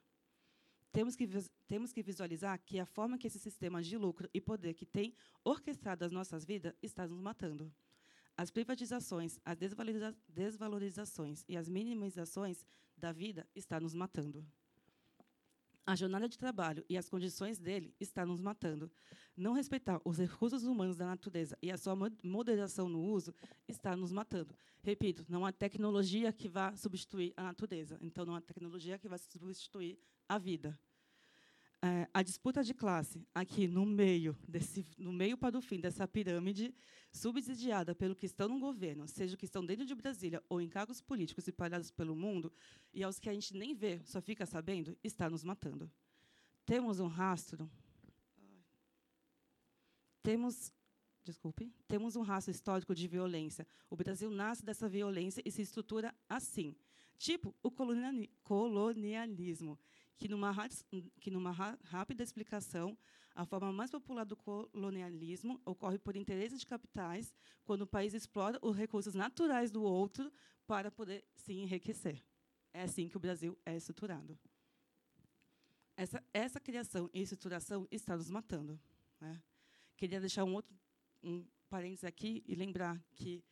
temos que, temos que visualizar que a forma que esse sistema de lucro e poder que tem orquestrado as nossas vidas está nos matando. As privatizações, as desvaloriza- desvalorizações e as minimizações da vida estão nos matando. A jornada de trabalho e as condições dele estão nos matando. Não respeitar os recursos humanos da natureza e a sua mo- moderação no uso está nos matando. Repito, não há tecnologia que vá substituir a natureza. Então, não há tecnologia que vá substituir a vida. É, a disputa de classe aqui no meio desse, no meio para o fim dessa pirâmide subsidiada pelo que estão no governo, seja que estão dentro de Brasília ou em cargos políticos espalhados pelo mundo, e aos que a gente nem vê, só fica sabendo, está nos matando. Temos um rastro. Temos desculpe, temos um rastro histórico de violência. O Brasil nasce dessa violência e se estrutura assim. Tipo o coloniali- colonialismo, que numa, que numa rápida explicação, a forma mais popular do colonialismo ocorre por interesses de capitais, quando o país explora os recursos naturais do outro para poder se enriquecer. É assim que o Brasil é estruturado. Essa, essa criação e estruturação está nos matando. né? Queria deixar um outro um parênteses aqui e lembrar que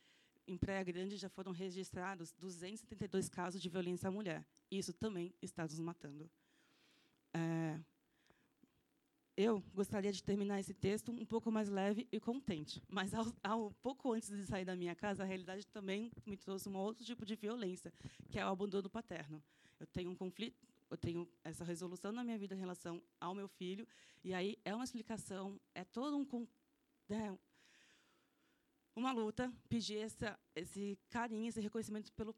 em Praia Grande já foram registrados 272 casos de violência à mulher. Isso também está nos matando. É, eu gostaria de terminar esse texto um pouco mais leve e contente, mas ao, ao pouco antes de sair da minha casa, a realidade também me trouxe um outro tipo de violência, que é o abandono paterno. Eu tenho um conflito, eu tenho essa resolução na minha vida em relação ao meu filho, e aí é uma explicação, é todo um né, uma luta pedir essa, esse carinho, esse reconhecimento pelo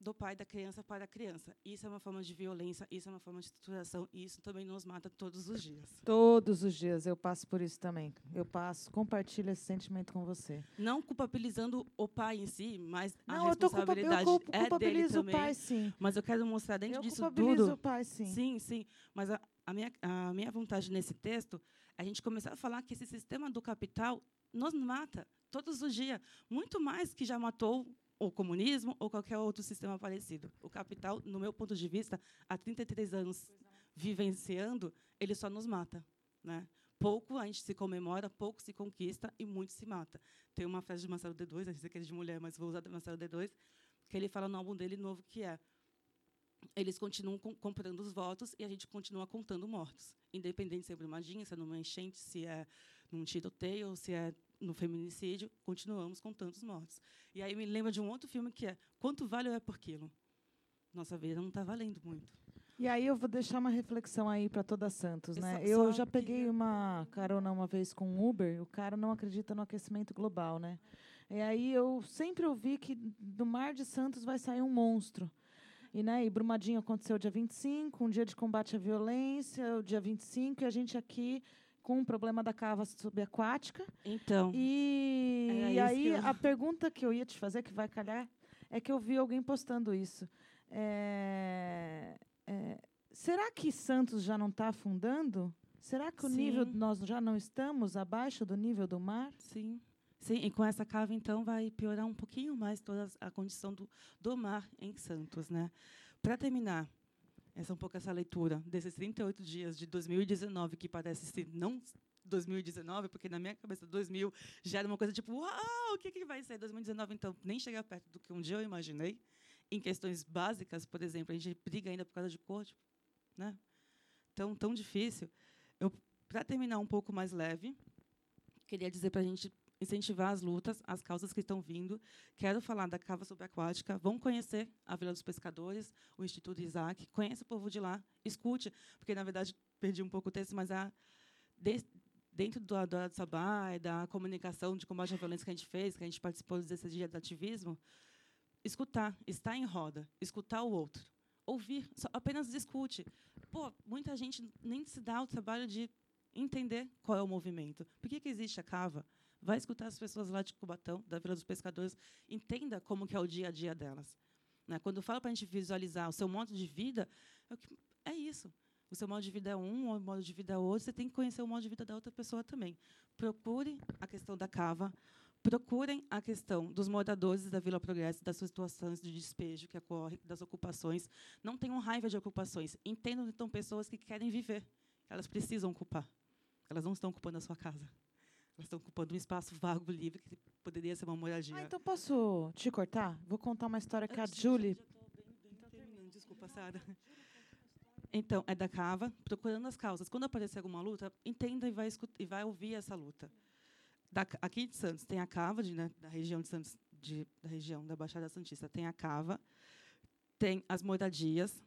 do pai da criança para a criança. Isso é uma forma de violência, isso é uma forma de estruturação, e isso também nos mata todos os dias. Todos os dias eu passo por isso também. Eu passo, compartilho esse sentimento com você. Não culpabilizando o pai em si, mas a Não, eu, tô culpa, eu responsabilidade culpo- é dele culpabilizo o também. pai, sim. Mas eu quero mostrar dentro Eu disso culpabilizo tudo. o pai, sim. Sim, sim. Mas a, a minha, a minha vontade nesse texto é a gente começar a falar que esse sistema do capital nos mata todos os dias, muito mais que já matou o comunismo ou qualquer outro sistema parecido. O capital, no meu ponto de vista, há 33 anos vivenciando, ele só nos mata. Né? Pouco a gente se comemora, pouco se conquista e muito se mata. Tem uma frase de Marcelo D2, não sei se é de mulher, mas vou usar de Marcelo D2, que ele fala no álbum dele novo que é eles continuam com, comprando os votos e a gente continua contando mortos. Independente se é brumadinha, se é numa enchente, se é num tiroteio, se é no feminicídio, continuamos contando os mortos. E aí me lembra de um outro filme que é Quanto vale é por quilo? Nossa vida não está valendo muito. E aí eu vou deixar uma reflexão aí para toda Santos, né? só- eu só já peguei queria- uma carona uma vez com um Uber, o cara não acredita no aquecimento global, né? E aí eu sempre ouvi que do Mar de Santos vai sair um monstro. E, né, e Brumadinho aconteceu dia 25, um dia de combate à violência, o dia 25, e a gente aqui com o problema da cava subaquática. Então, E, e aí eu- a pergunta que eu ia te fazer, que vai calhar, é que eu vi alguém postando isso. É, é, será que Santos já não está afundando? Será que o nível Sim. nós já não estamos abaixo do nível do mar? sim. Sim, e com essa cava, então, vai piorar um pouquinho mais toda a condição do, do mar em Santos. Né? Para terminar, essa um pouco essa leitura desses 38 dias de 2019, que parece ser não 2019, porque na minha cabeça 2000 já era uma coisa tipo, uau, o que, que vai ser 2019? Então, nem chega perto do que um dia eu imaginei. Em questões básicas, por exemplo, a gente briga ainda por causa de cor, tipo, né? Tão, tão difícil. Eu, para terminar um pouco mais leve, queria dizer para a gente incentivar as lutas, as causas que estão vindo. Quero falar da cava subaquática. Vão conhecer a Vila dos Pescadores, o Instituto Isaac. Conheça o povo de lá, escute, porque na verdade perdi um pouco o texto, mas a de- dentro do do Sabá e da comunicação de combate à violência que a gente fez, que a gente participou desse dia de ativismo, escutar, estar em roda, escutar o outro, ouvir, só, apenas discute. Pô, muita gente nem se dá o trabalho de entender qual é o movimento. Por que, que existe a cava? Vai escutar as pessoas lá de Cubatão, da Vila dos Pescadores, entenda como que é o dia a dia delas. Né? Quando fala para a gente visualizar o seu modo de vida, é, que- é isso. O seu modo de vida é um, o modo de vida é outro, você tem que conhecer o modo de vida da outra pessoa também. Procure a questão da cava, procurem a questão dos moradores da Vila Progresso, das situações de despejo que ocorrem, das ocupações. Não tenham raiva de ocupações. Entendam, então, pessoas que querem viver. Elas precisam ocupar. Elas não estão ocupando a sua casa. Elas estão ocupando um espaço vago, livre, que poderia ser uma moradia. Ah, então posso te cortar? Vou contar uma história que a já- Julie. já bem- terminando, Desculpa, Sara. Então, é da cava, procurando as causas. Quando aparecer alguma luta, entenda e vai, escutar, e vai ouvir essa luta. Da aqui de Santos tem a cava, de, né, da região de Santos, de, da região da Baixada Santista, tem a cava, tem as moradias,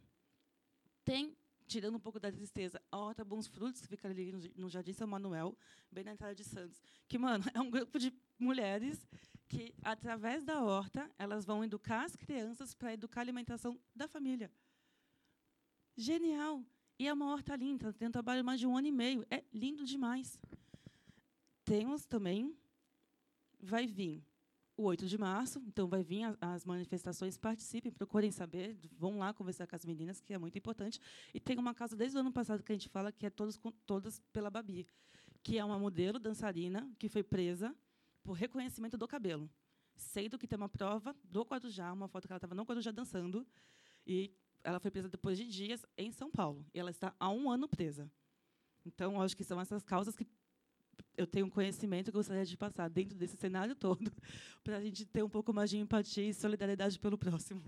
tirando um pouco da tristeza, a Horta Bons Frutos, que fica ali no, Jardim São Manuel, bem na entrada de Santos. Que, mano, é um grupo de mulheres que, através da horta, elas vão educar as crianças para educar a alimentação da família. Genial! E é uma horta linda, tem um trabalho mais de um ano e meio. É lindo demais. Temos também, vai vir o 8 de março, então vai vir as manifestações, participem, procurem saber, vão lá conversar com as meninas, que é muito importante. E tem uma casa desde o ano passado que a gente fala que é todos todas pela Babi, que é uma modelo dançarina que foi presa por reconhecimento do cabelo. Sendo que tem uma prova do Guarujá, uma foto que ela estava no Guarujá dançando, e ela foi presa depois de dias em São Paulo. E ela está há um ano presa. Então, acho que são essas causas que eu tenho um conhecimento que eu gostaria de passar dentro desse cenário todo, para a gente ter um pouco mais de empatia e solidariedade pelo próximo.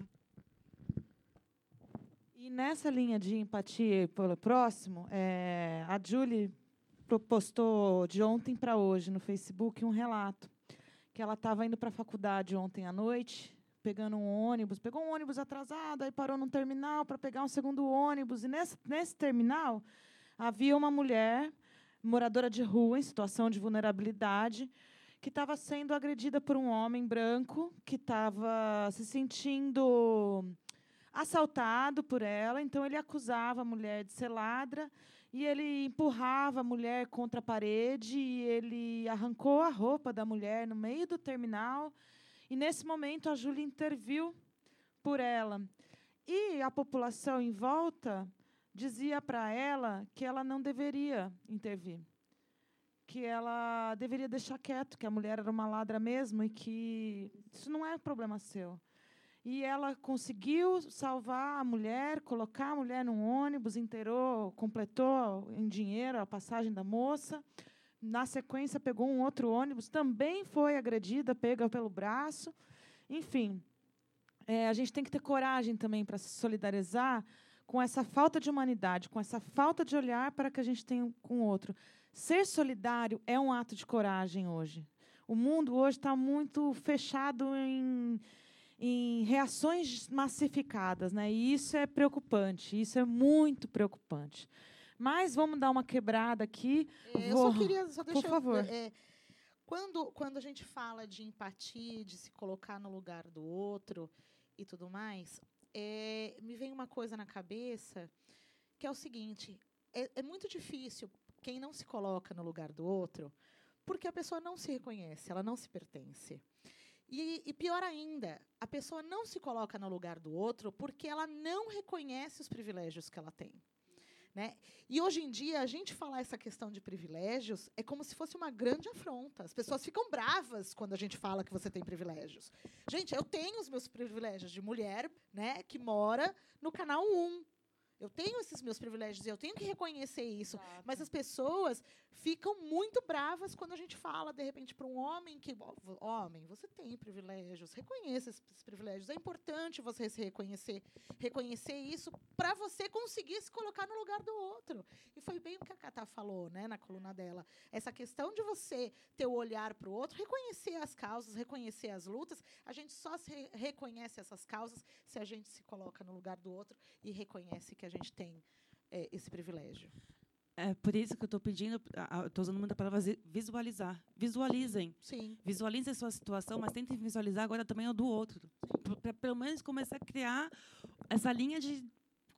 E nessa linha de empatia pelo próximo, é, a Julie postou de ontem para hoje no Facebook um relato que ela estava indo para a faculdade ontem à noite, pegando um ônibus, pegou um ônibus atrasado, aí parou num terminal para pegar um segundo ônibus e nesse, nesse terminal havia uma mulher moradora de rua em situação de vulnerabilidade que estava sendo agredida por um homem branco que estava se sentindo assaltado por ela, então ele acusava a mulher de ser ladra e ele empurrava a mulher contra a parede e ele arrancou a roupa da mulher no meio do terminal. E nesse momento a Júlia interviu por ela. E a população em volta dizia para ela que ela não deveria intervir. Que ela deveria deixar quieto, que a mulher era uma ladra mesmo e que isso não é problema seu. E ela conseguiu salvar a mulher, colocar a mulher num ônibus, inteirou, completou em dinheiro a passagem da moça. Na sequência, pegou um outro ônibus, também foi agredida, pega pelo braço. Enfim, é, a gente tem que ter coragem também para se solidarizar com essa falta de humanidade, com essa falta de olhar para que a gente tem com o outro. Ser solidário é um ato de coragem hoje. O mundo hoje está muito fechado em em reações massificadas, né? E isso é preocupante, isso é muito preocupante. Mas vamos dar uma quebrada aqui. É, Eu Vou- só queria, só deixa eu- favor. é, quando, quando a gente fala de empatia, de se colocar no lugar do outro e tudo mais, é, me vem uma coisa na cabeça que é o seguinte: é, é muito difícil quem não se coloca no lugar do outro, porque a pessoa não se reconhece, ela não se pertence. E, e pior ainda, a pessoa não se coloca no lugar do outro porque ela não reconhece os privilégios que ela tem. Né? E hoje em dia, a gente falar essa questão de privilégios é como se fosse uma grande afronta. As pessoas ficam bravas quando a gente fala que você tem privilégios. Gente, eu tenho os meus privilégios de mulher né, que mora no canal 1. Eu tenho esses meus privilégios e eu tenho que reconhecer isso. Mas as pessoas ficam muito bravas quando a gente fala, de repente, para um homem que. Homem, você tem privilégios, reconheça esses privilégios. É importante você se reconhecer, reconhecer isso para você conseguir se colocar no lugar do outro. E foi bem o que a Cata falou, né, na coluna dela. Essa questão de você ter o olhar para o outro, reconhecer as causas, reconhecer as lutas. A gente só se re- reconhece essas causas se a gente se coloca no lugar do outro e reconhece que a gente tem eh, esse privilégio. É por isso que eu estou pedindo, estou usando muita palavra zi- visualizar. Visualizem. Sim. Visualizem a sua situação, mas tentem visualizar agora também o do outro. Para pelo menos começar a criar essa linha de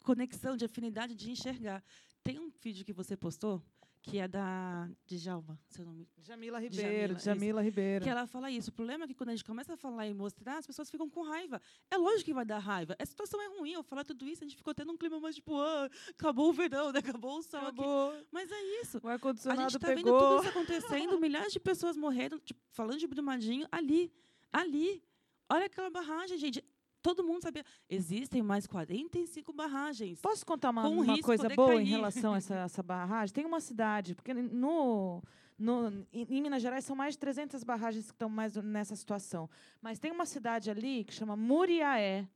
conexão, de afinidade, de enxergar. Tem um vídeo que você postou, que é da Djalma, seu nome. Jamila Jamila, Ribeiro, isso. Jamila Ribeiro. Que ela fala isso. O problema é que quando a gente começa a falar e mostrar, as pessoas ficam com raiva. É lógico que vai dar raiva. A situação é ruim. Eu falar tudo isso, a gente ficou tendo um clima mais tipo, ah, acabou o verão, né? acabou o sol aqui. Acabou. Mas é isso. O A ar-condicionado gente tá vendo pegou. tudo isso acontecendo, milhares de pessoas morreram, tipo, falando de Brumadinho, ali, ali. Olha aquela barragem, gente. Todo mundo sabia. Existem mais 45 barragens. Posso contar uma, uma coisa boa em cair. relação a essa, essa barragem? Tem uma cidade, porque no, no, em, em Minas Gerais são mais de 300 barragens que estão mais nessa situação. Mas tem uma cidade ali que chama Muriaé.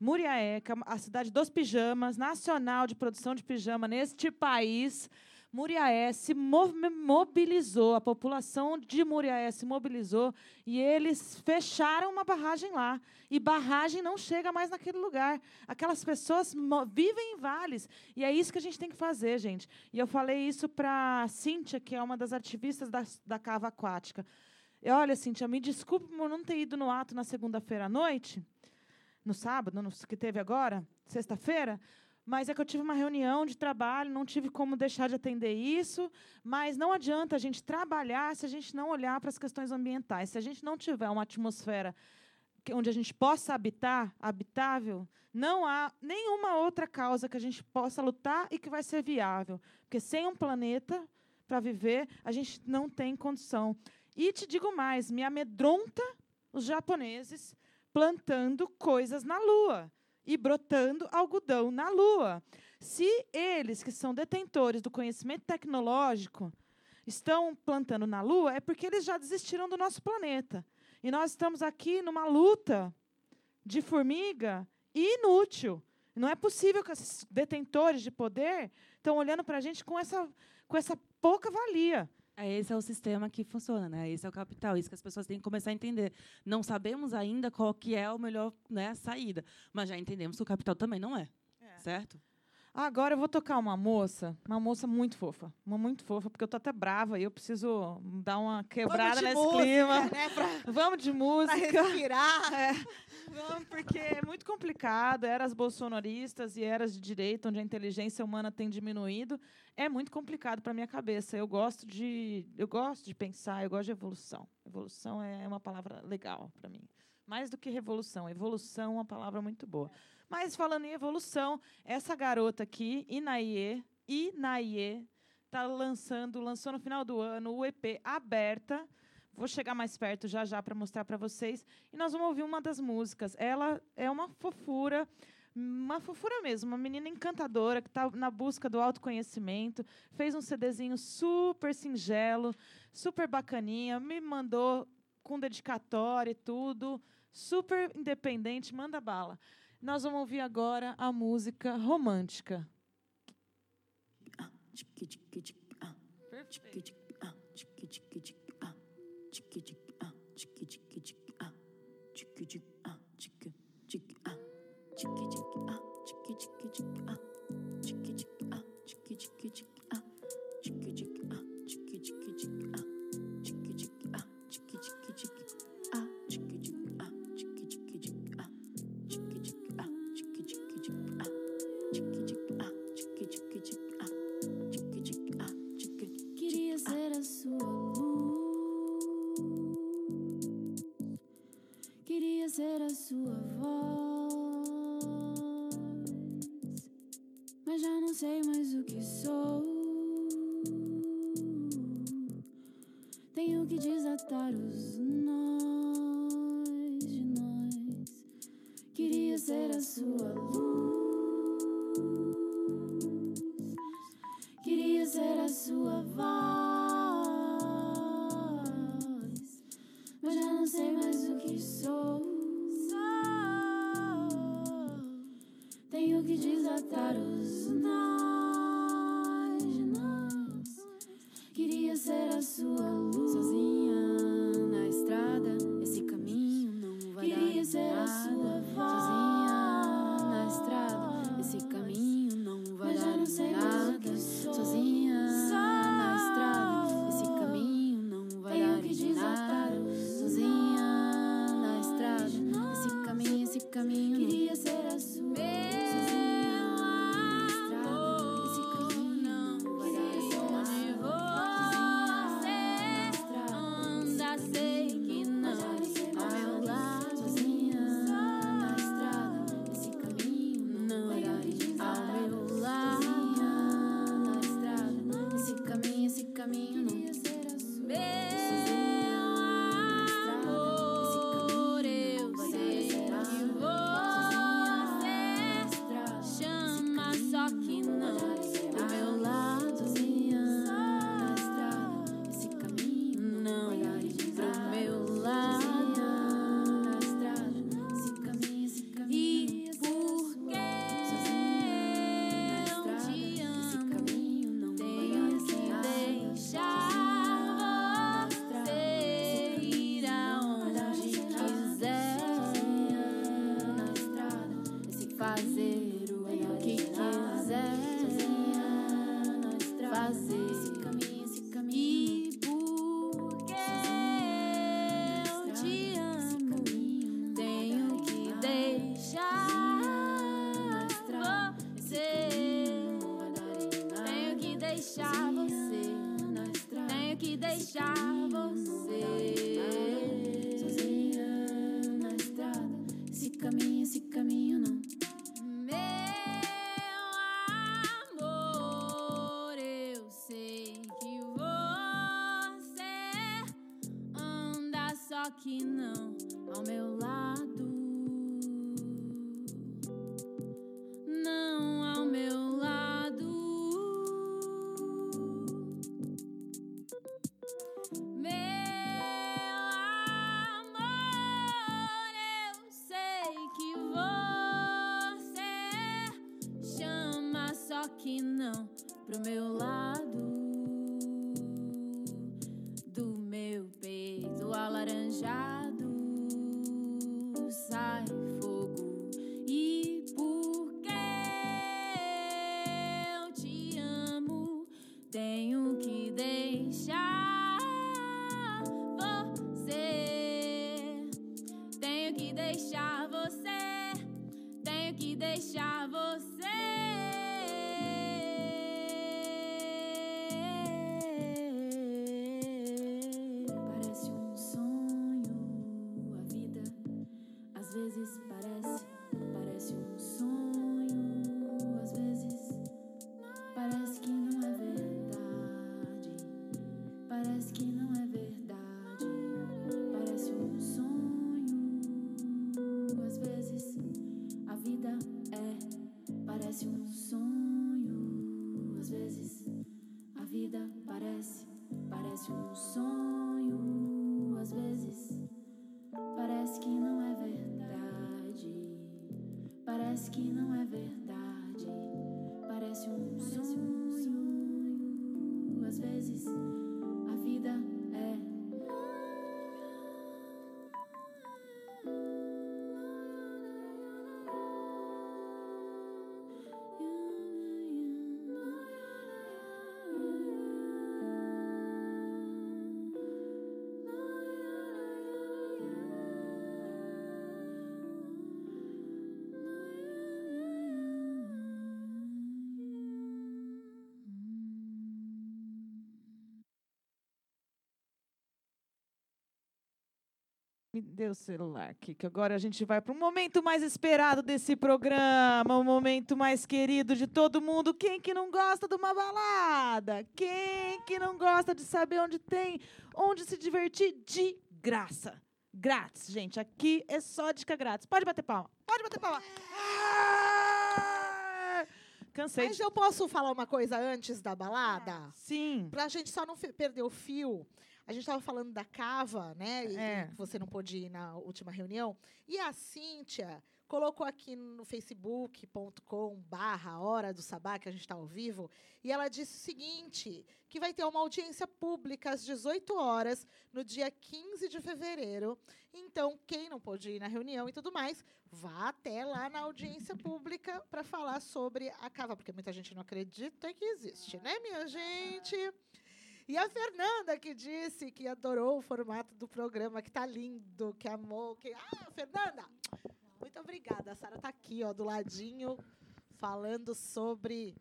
Muriaé, que é a cidade dos pijamas, nacional de produção de pijama neste país. Muriaé se mobilizou, a população de Muriaé se mobilizou e eles fecharam uma barragem lá. E barragem não chega mais naquele lugar. Aquelas pessoas vivem em vales. E é isso que a gente tem que fazer, gente. E eu falei isso para a Cíntia, que é uma das ativistas da, da Cava Aquática. E olha, Cíntia, me desculpe por não ter ido no ato na segunda-feira à noite, no sábado, no, que teve agora, sexta-feira, mas é que eu tive uma reunião de trabalho, não tive como deixar de atender isso, mas não adianta a gente trabalhar se a gente não olhar para as questões ambientais. Se a gente não tiver uma atmosfera onde a gente possa habitar, habitável, não há nenhuma outra causa que a gente possa lutar e que vai ser viável. Porque sem um planeta para viver, a gente não tem condição. E te digo mais, me amedronta os japoneses plantando coisas na Lua e brotando algodão na Lua. Se eles, que são detentores do conhecimento tecnológico, estão plantando na Lua, é porque eles já desistiram do nosso planeta. E nós estamos aqui numa luta de formiga inútil. Não é possível que esses detentores de poder estão olhando para a gente com essa, com essa pouca valia. É, esse é o sistema que funciona, né? Esse é o capital, isso que as pessoas têm que começar a entender. Não sabemos ainda qual que é o melhor né, saída, mas já entendemos que o capital também não é, certo? Agora eu vou tocar uma moça, uma moça muito fofa, uma muito fofa, porque eu tô até brava e eu preciso dar uma quebrada nesse música, clima. né, pra- Vamos de Pra música. respirar. É, vamos, porque é muito complicado. Eras bolsonaristas e eras de direita, onde a inteligência humana tem diminuído, é muito complicado para minha cabeça. Eu gosto de, eu gosto de pensar, eu gosto de evolução. Evolução é uma palavra legal para mim. Mais do que revolução, evolução é uma palavra muito boa. Mas falando em evolução, essa garota aqui, Inaie, Inaie, tá lançando, lançou no final do ano o EP Aberta. Vou chegar mais perto já já para mostrar para vocês. E nós vamos ouvir uma das músicas. Ela é uma fofura, uma fofura mesmo, uma menina encantadora que está na busca do autoconhecimento. Fez um CDzinho super singelo, super bacaninha, me mandou com dedicatória e tudo, super independente, manda bala. Nós vamos ouvir agora a música romântica. Tiki ah, às Me dê o celular aqui, que agora a gente vai para um momento mais esperado desse programa, o momento mais querido de todo mundo. Quem que não gosta de uma balada? Quem que não gosta de saber onde tem, onde se divertir de graça? Grátis, gente. Aqui é só dica grátis. Pode bater palma. Pode bater palma. Ah! Cansei Mas de... eu posso falar uma coisa antes da balada? Sim. Pra gente só não perder o fio. A gente estava falando da cava, né? E, É. você não pôde ir na última reunião. E a Cíntia colocou aqui no facebook.com barra Hora do Sabá, que a gente está ao vivo, e ela disse o seguinte, que vai ter uma audiência pública às 18 horas, no dia 15 de fevereiro. Então, quem não pôde ir na reunião e tudo mais, vá até lá na audiência pública para falar sobre a cava, porque muita gente não acredita que existe, né, minha gente? E a Fernanda que disse que adorou o formato do programa, que tá lindo, que amou, que ah, Fernanda, muito obrigada. A Sara tá aqui, ó, do ladinho, falando sobre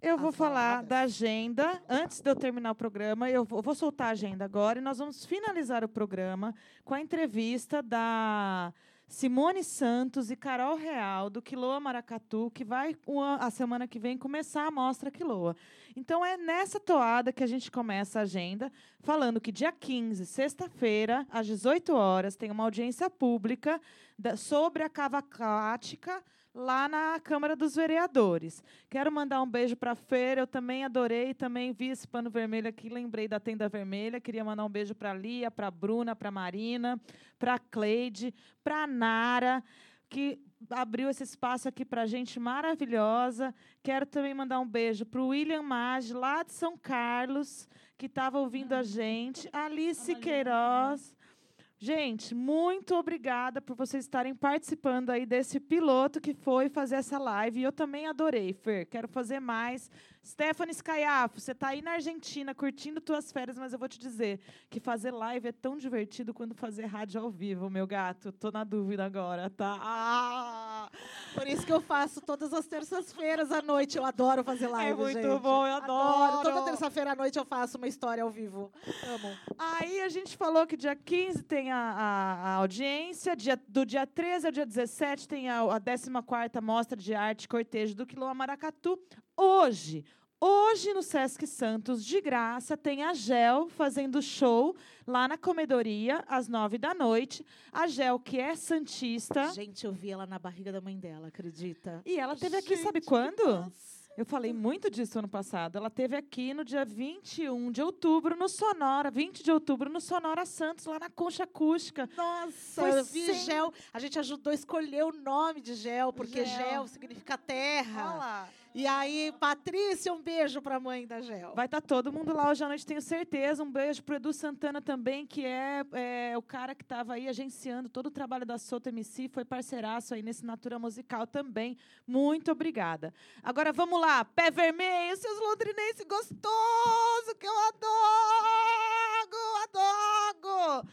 Eu vou falar da agenda. Antes de eu terminar o programa, eu vou, vou soltar a agenda agora e nós vamos finalizar o programa com a entrevista da Simone Santos e Carol Real, do Quiloa Maracatu, que vai uma- a semana que vem começar a mostra Quiloa. Então é nessa toada que a gente começa a agenda, falando que dia 15, sexta-feira, às 18 horas, tem uma audiência pública da- sobre a cavacática lá na Câmara dos Vereadores. Quero mandar um beijo para a Feira, eu também adorei, também vi esse pano vermelho aqui, lembrei da tenda vermelha. Queria mandar um beijo para a Lia, para a Bruna, para a Marina, para a Cleide, para a Nara, que abriu esse espaço aqui para a gente maravilhosa. Quero também mandar um beijo para o William Maggi, lá de São Carlos, que estava ouvindo a gente. Alice Queiroz. Gente, muito obrigada por vocês estarem participando aí desse piloto que foi fazer essa live. Eu também adorei, Fer. Quero fazer mais. Stephanie Scaiafo, você está aí na Argentina curtindo tuas férias, mas eu vou te dizer que fazer live é tão divertido quanto fazer rádio ao vivo, meu gato. Tô na dúvida agora, tá? Ah! Por isso que eu faço todas as terças-feiras à noite. Eu adoro fazer live, É muito gente. bom, eu adoro. Toda terça-feira à noite eu faço uma história ao vivo. Amo. Aí a gente falou que dia 15 tem a, a- a audiência, dia- do dia 13 ao dia 17 tem a, a 14ª Mostra de Arte Cortejo do Quilombo Maracatu. Hoje, hoje no Sesc Santos, de graça, tem a Gel fazendo show lá na comedoria, às 9 da noite. A Gel, que é santista. Gente, eu vi ela na barriga da mãe dela, acredita? E ela teve aqui, sabe quando? Eu falei muito disso ano passado. Ela teve aqui no dia 21 de outubro, no Sonora, 20 de outubro, no Sonora Santos, lá na Concha Acústica. Nossa, Foi eu vi sem- gel. A gente ajudou a escolher o nome de gel, porque Gel. gel, significa terra. Olha lá. E aí, Patrícia, um beijo pra mãe da gel. Vai estar todo mundo lá hoje à noite, tenho certeza. Um beijo pro Edu Santana também, que é, é, o cara que estava aí agenciando todo o trabalho da Soto MC, foi parceiraço aí nesse Natura Musical também. Muito obrigada. Agora vamos lá, pé vermelho, seus londrinenses gostoso, que eu adoro, adoro.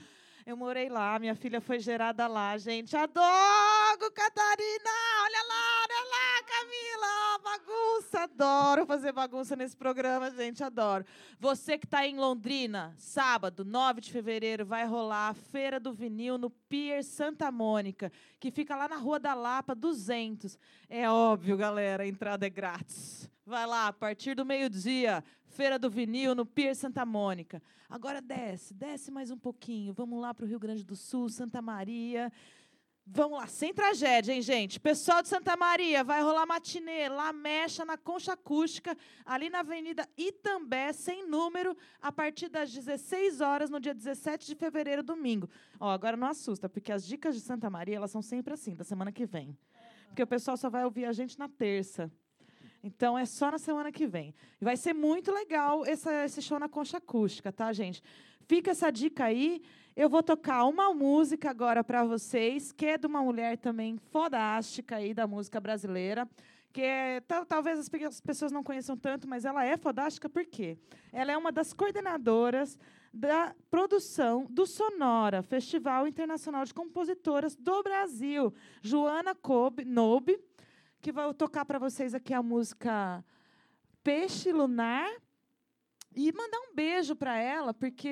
Eu morei lá, minha filha foi gerada lá, gente. Adoro, Catarina! Olha lá, olha lá, Camila! Bagunça! Adoro fazer bagunça nesse programa, gente, adoro. Você que está em Londrina, sábado, 9 de fevereiro, vai rolar a Feira do Vinil no Pier Santa Mônica, que fica lá na Rua da Lapa, 200. É óbvio, galera, a entrada é grátis. Vai lá, a partir do meio-dia, Feira do Vinil no Pier Santa Mônica. Agora desce, desce mais um pouquinho. Vamos lá para o Rio Grande do Sul, Santa Maria. Vamos lá, sem tragédia, hein, gente? Pessoal de Santa Maria, vai rolar matinê, lá mecha na Concha Acústica, ali na Avenida Itambé, sem número, a partir das 16 horas, no dia 17 de fevereiro, domingo. Ó, agora não assusta, porque as dicas de Santa Maria, elas são sempre assim, da semana que vem. Porque o pessoal só vai ouvir a gente na terça. Então é só na semana que vem. Vai ser muito legal essa- esse show na concha acústica, tá, gente? Fica essa dica aí. Eu vou tocar uma música agora para vocês, que é de uma mulher também fodástica aí da música brasileira. Que é, tal- talvez as pessoas não conheçam tanto, mas ela é fodástica por quê? Ela é uma das coordenadoras da produção do Sonora, Festival Internacional de Compositoras do Brasil. Joana Kobe, Nobe, que vai tocar para vocês aqui a música Peixe Lunar e mandar um beijo para ela, porque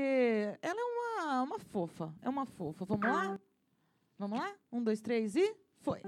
ela é uma, uma fofa. É uma fofa. Vamos lá? Vamos lá? Um, dois, três e foi.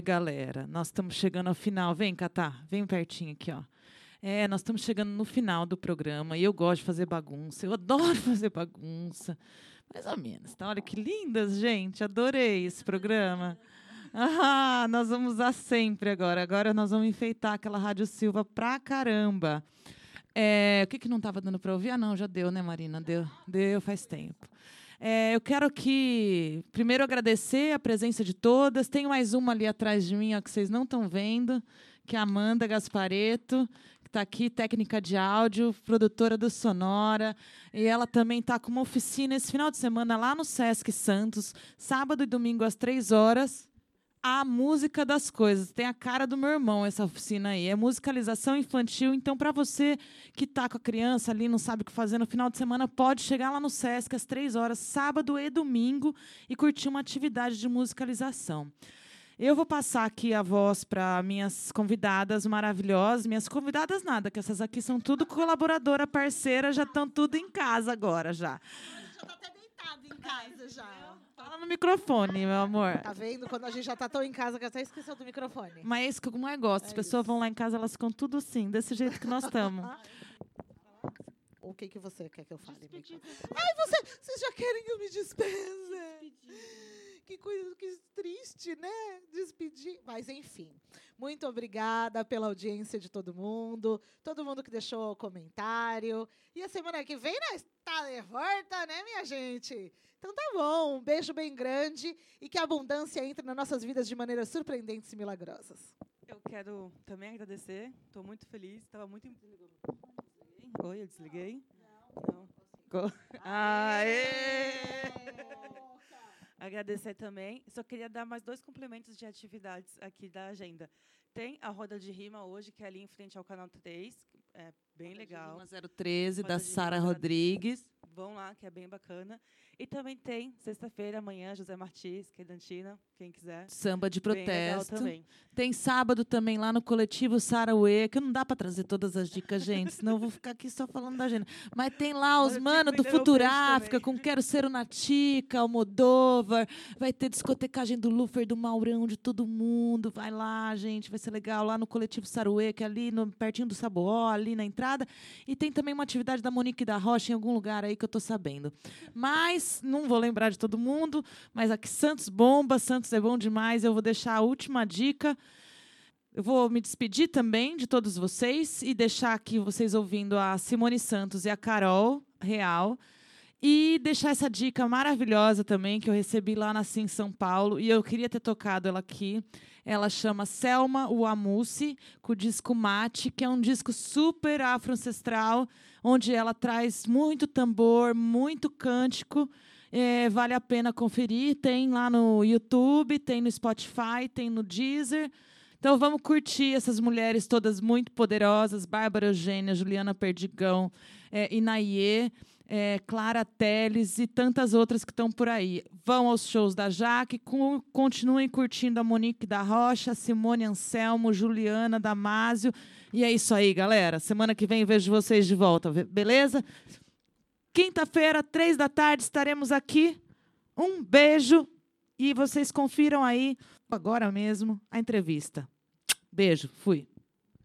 Galera, nós estamos chegando ao final. Vem, Catá, vem pertinho aqui, ó. É, nós estamos chegando no final do programa e eu gosto de fazer bagunça. Eu adoro fazer bagunça. Mais ou menos. Tá? Olha que lindas, gente. Adorei esse programa. Ah, nós vamos usar sempre agora. Agora nós vamos enfeitar aquela Rádio Silva pra caramba. É, o que, que não estava dando para ouvir? Ah, não, já deu, né, Marina? Deu, deu faz tempo. É, eu quero aqui, primeiro, agradecer a presença de todas. Tem mais uma ali atrás de mim, ó, que vocês não estão vendo, que é a Amanda Gaspareto, que está aqui, técnica de áudio, produtora do Sonora. E ela também está com uma oficina esse final de semana lá no Sesc Santos, sábado e domingo às três horas a música das coisas. Tem a cara do meu irmão essa oficina aí. É musicalização infantil. Então, para você que está com a criança ali, não sabe o que fazer no final de semana, pode chegar lá no Sesc às três horas, sábado e domingo, e curtir uma atividade de musicalização. Eu vou passar aqui a voz para minhas convidadas maravilhosas. Minhas convidadas nada, que essas aqui são tudo colaboradora, parceira, já estão tudo em casa agora já. Já tá até deitado em casa já. Fala no microfone, meu amor. Tá vendo? Quando a gente já tá tão em casa que até esqueceu do microfone. Mas é isso que eu mais gosto. As pessoas vão lá em casa, elas ficam tudo assim, desse jeito que nós estamos. O que, que você quer que eu fale? Ai, você, vocês já querem que eu me despeça? Que coisa que triste, né? Despedir. Mas, enfim, muito obrigada pela audiência de todo mundo, todo mundo que deixou comentário. E a semana que vem nós tá de volta, né, minha gente? Então tá bom, um beijo bem grande e que a abundância entre nas nossas vidas de maneiras surpreendentes e milagrosas. Eu quero também agradecer, estou muito feliz, estava muito. Oi, eu desliguei? Não. Go- Aê! Agradecer também. Só queria dar mais dois complementos de atividades aqui da agenda. Tem a roda de rima hoje, que é ali em frente ao canal 3, é bem legal. 013 da Roda de Sara rima da- Rodrigues. Vão lá, que é bem bacana. E também tem, sexta-feira, amanhã, José Martins, Quedantina, quem quiser. Samba de protesto. Tem sábado também lá no coletivo Sarauê, que não dá para trazer todas as dicas, gente, senão eu vou ficar aqui só falando da agenda. Mas tem lá os manos do também. com Quero Ser o Natica, Almodóvar, vai ter discotecagem do Lufer, do Maurão, de todo mundo. Vai lá, gente, vai ser legal. Lá no coletivo Saruê, que é ali no, pertinho do Saboó, ali na entrada. E tem também uma atividade da Monique da Rocha em algum lugar aí que eu tô sabendo. Mas não vou lembrar de todo mundo, mas aqui Santos bomba, Santos é bom demais. Eu vou deixar a última dica. Eu vou me despedir também de todos vocês e deixar aqui vocês ouvindo a Simone Santos e a Carol Real. E deixar essa dica maravilhosa também que eu recebi lá na Sim São Paulo e eu queria ter tocado ela aqui. Ela chama Selma Uamusi, com o disco Mate, que é um disco super afro-ancestral, onde ela traz muito tambor, muito cântico. É, vale a pena conferir. Tem lá no YouTube, tem no Spotify, tem no Deezer. Então vamos curtir essas mulheres todas muito poderosas: Bárbara Eugênia, Juliana Perdigão, é, Inaie, é, Clara Teles e tantas outras que estão por aí. Vão aos shows da Jaque, continuem curtindo a Monique da Rocha, Simone Anselmo, Juliana Damásio. E é isso aí, galera. Semana que vem vejo vocês de volta, beleza? Quinta-feira, três da tarde, estaremos aqui. Um beijo e vocês confiram aí agora mesmo a entrevista. Beijo, fui.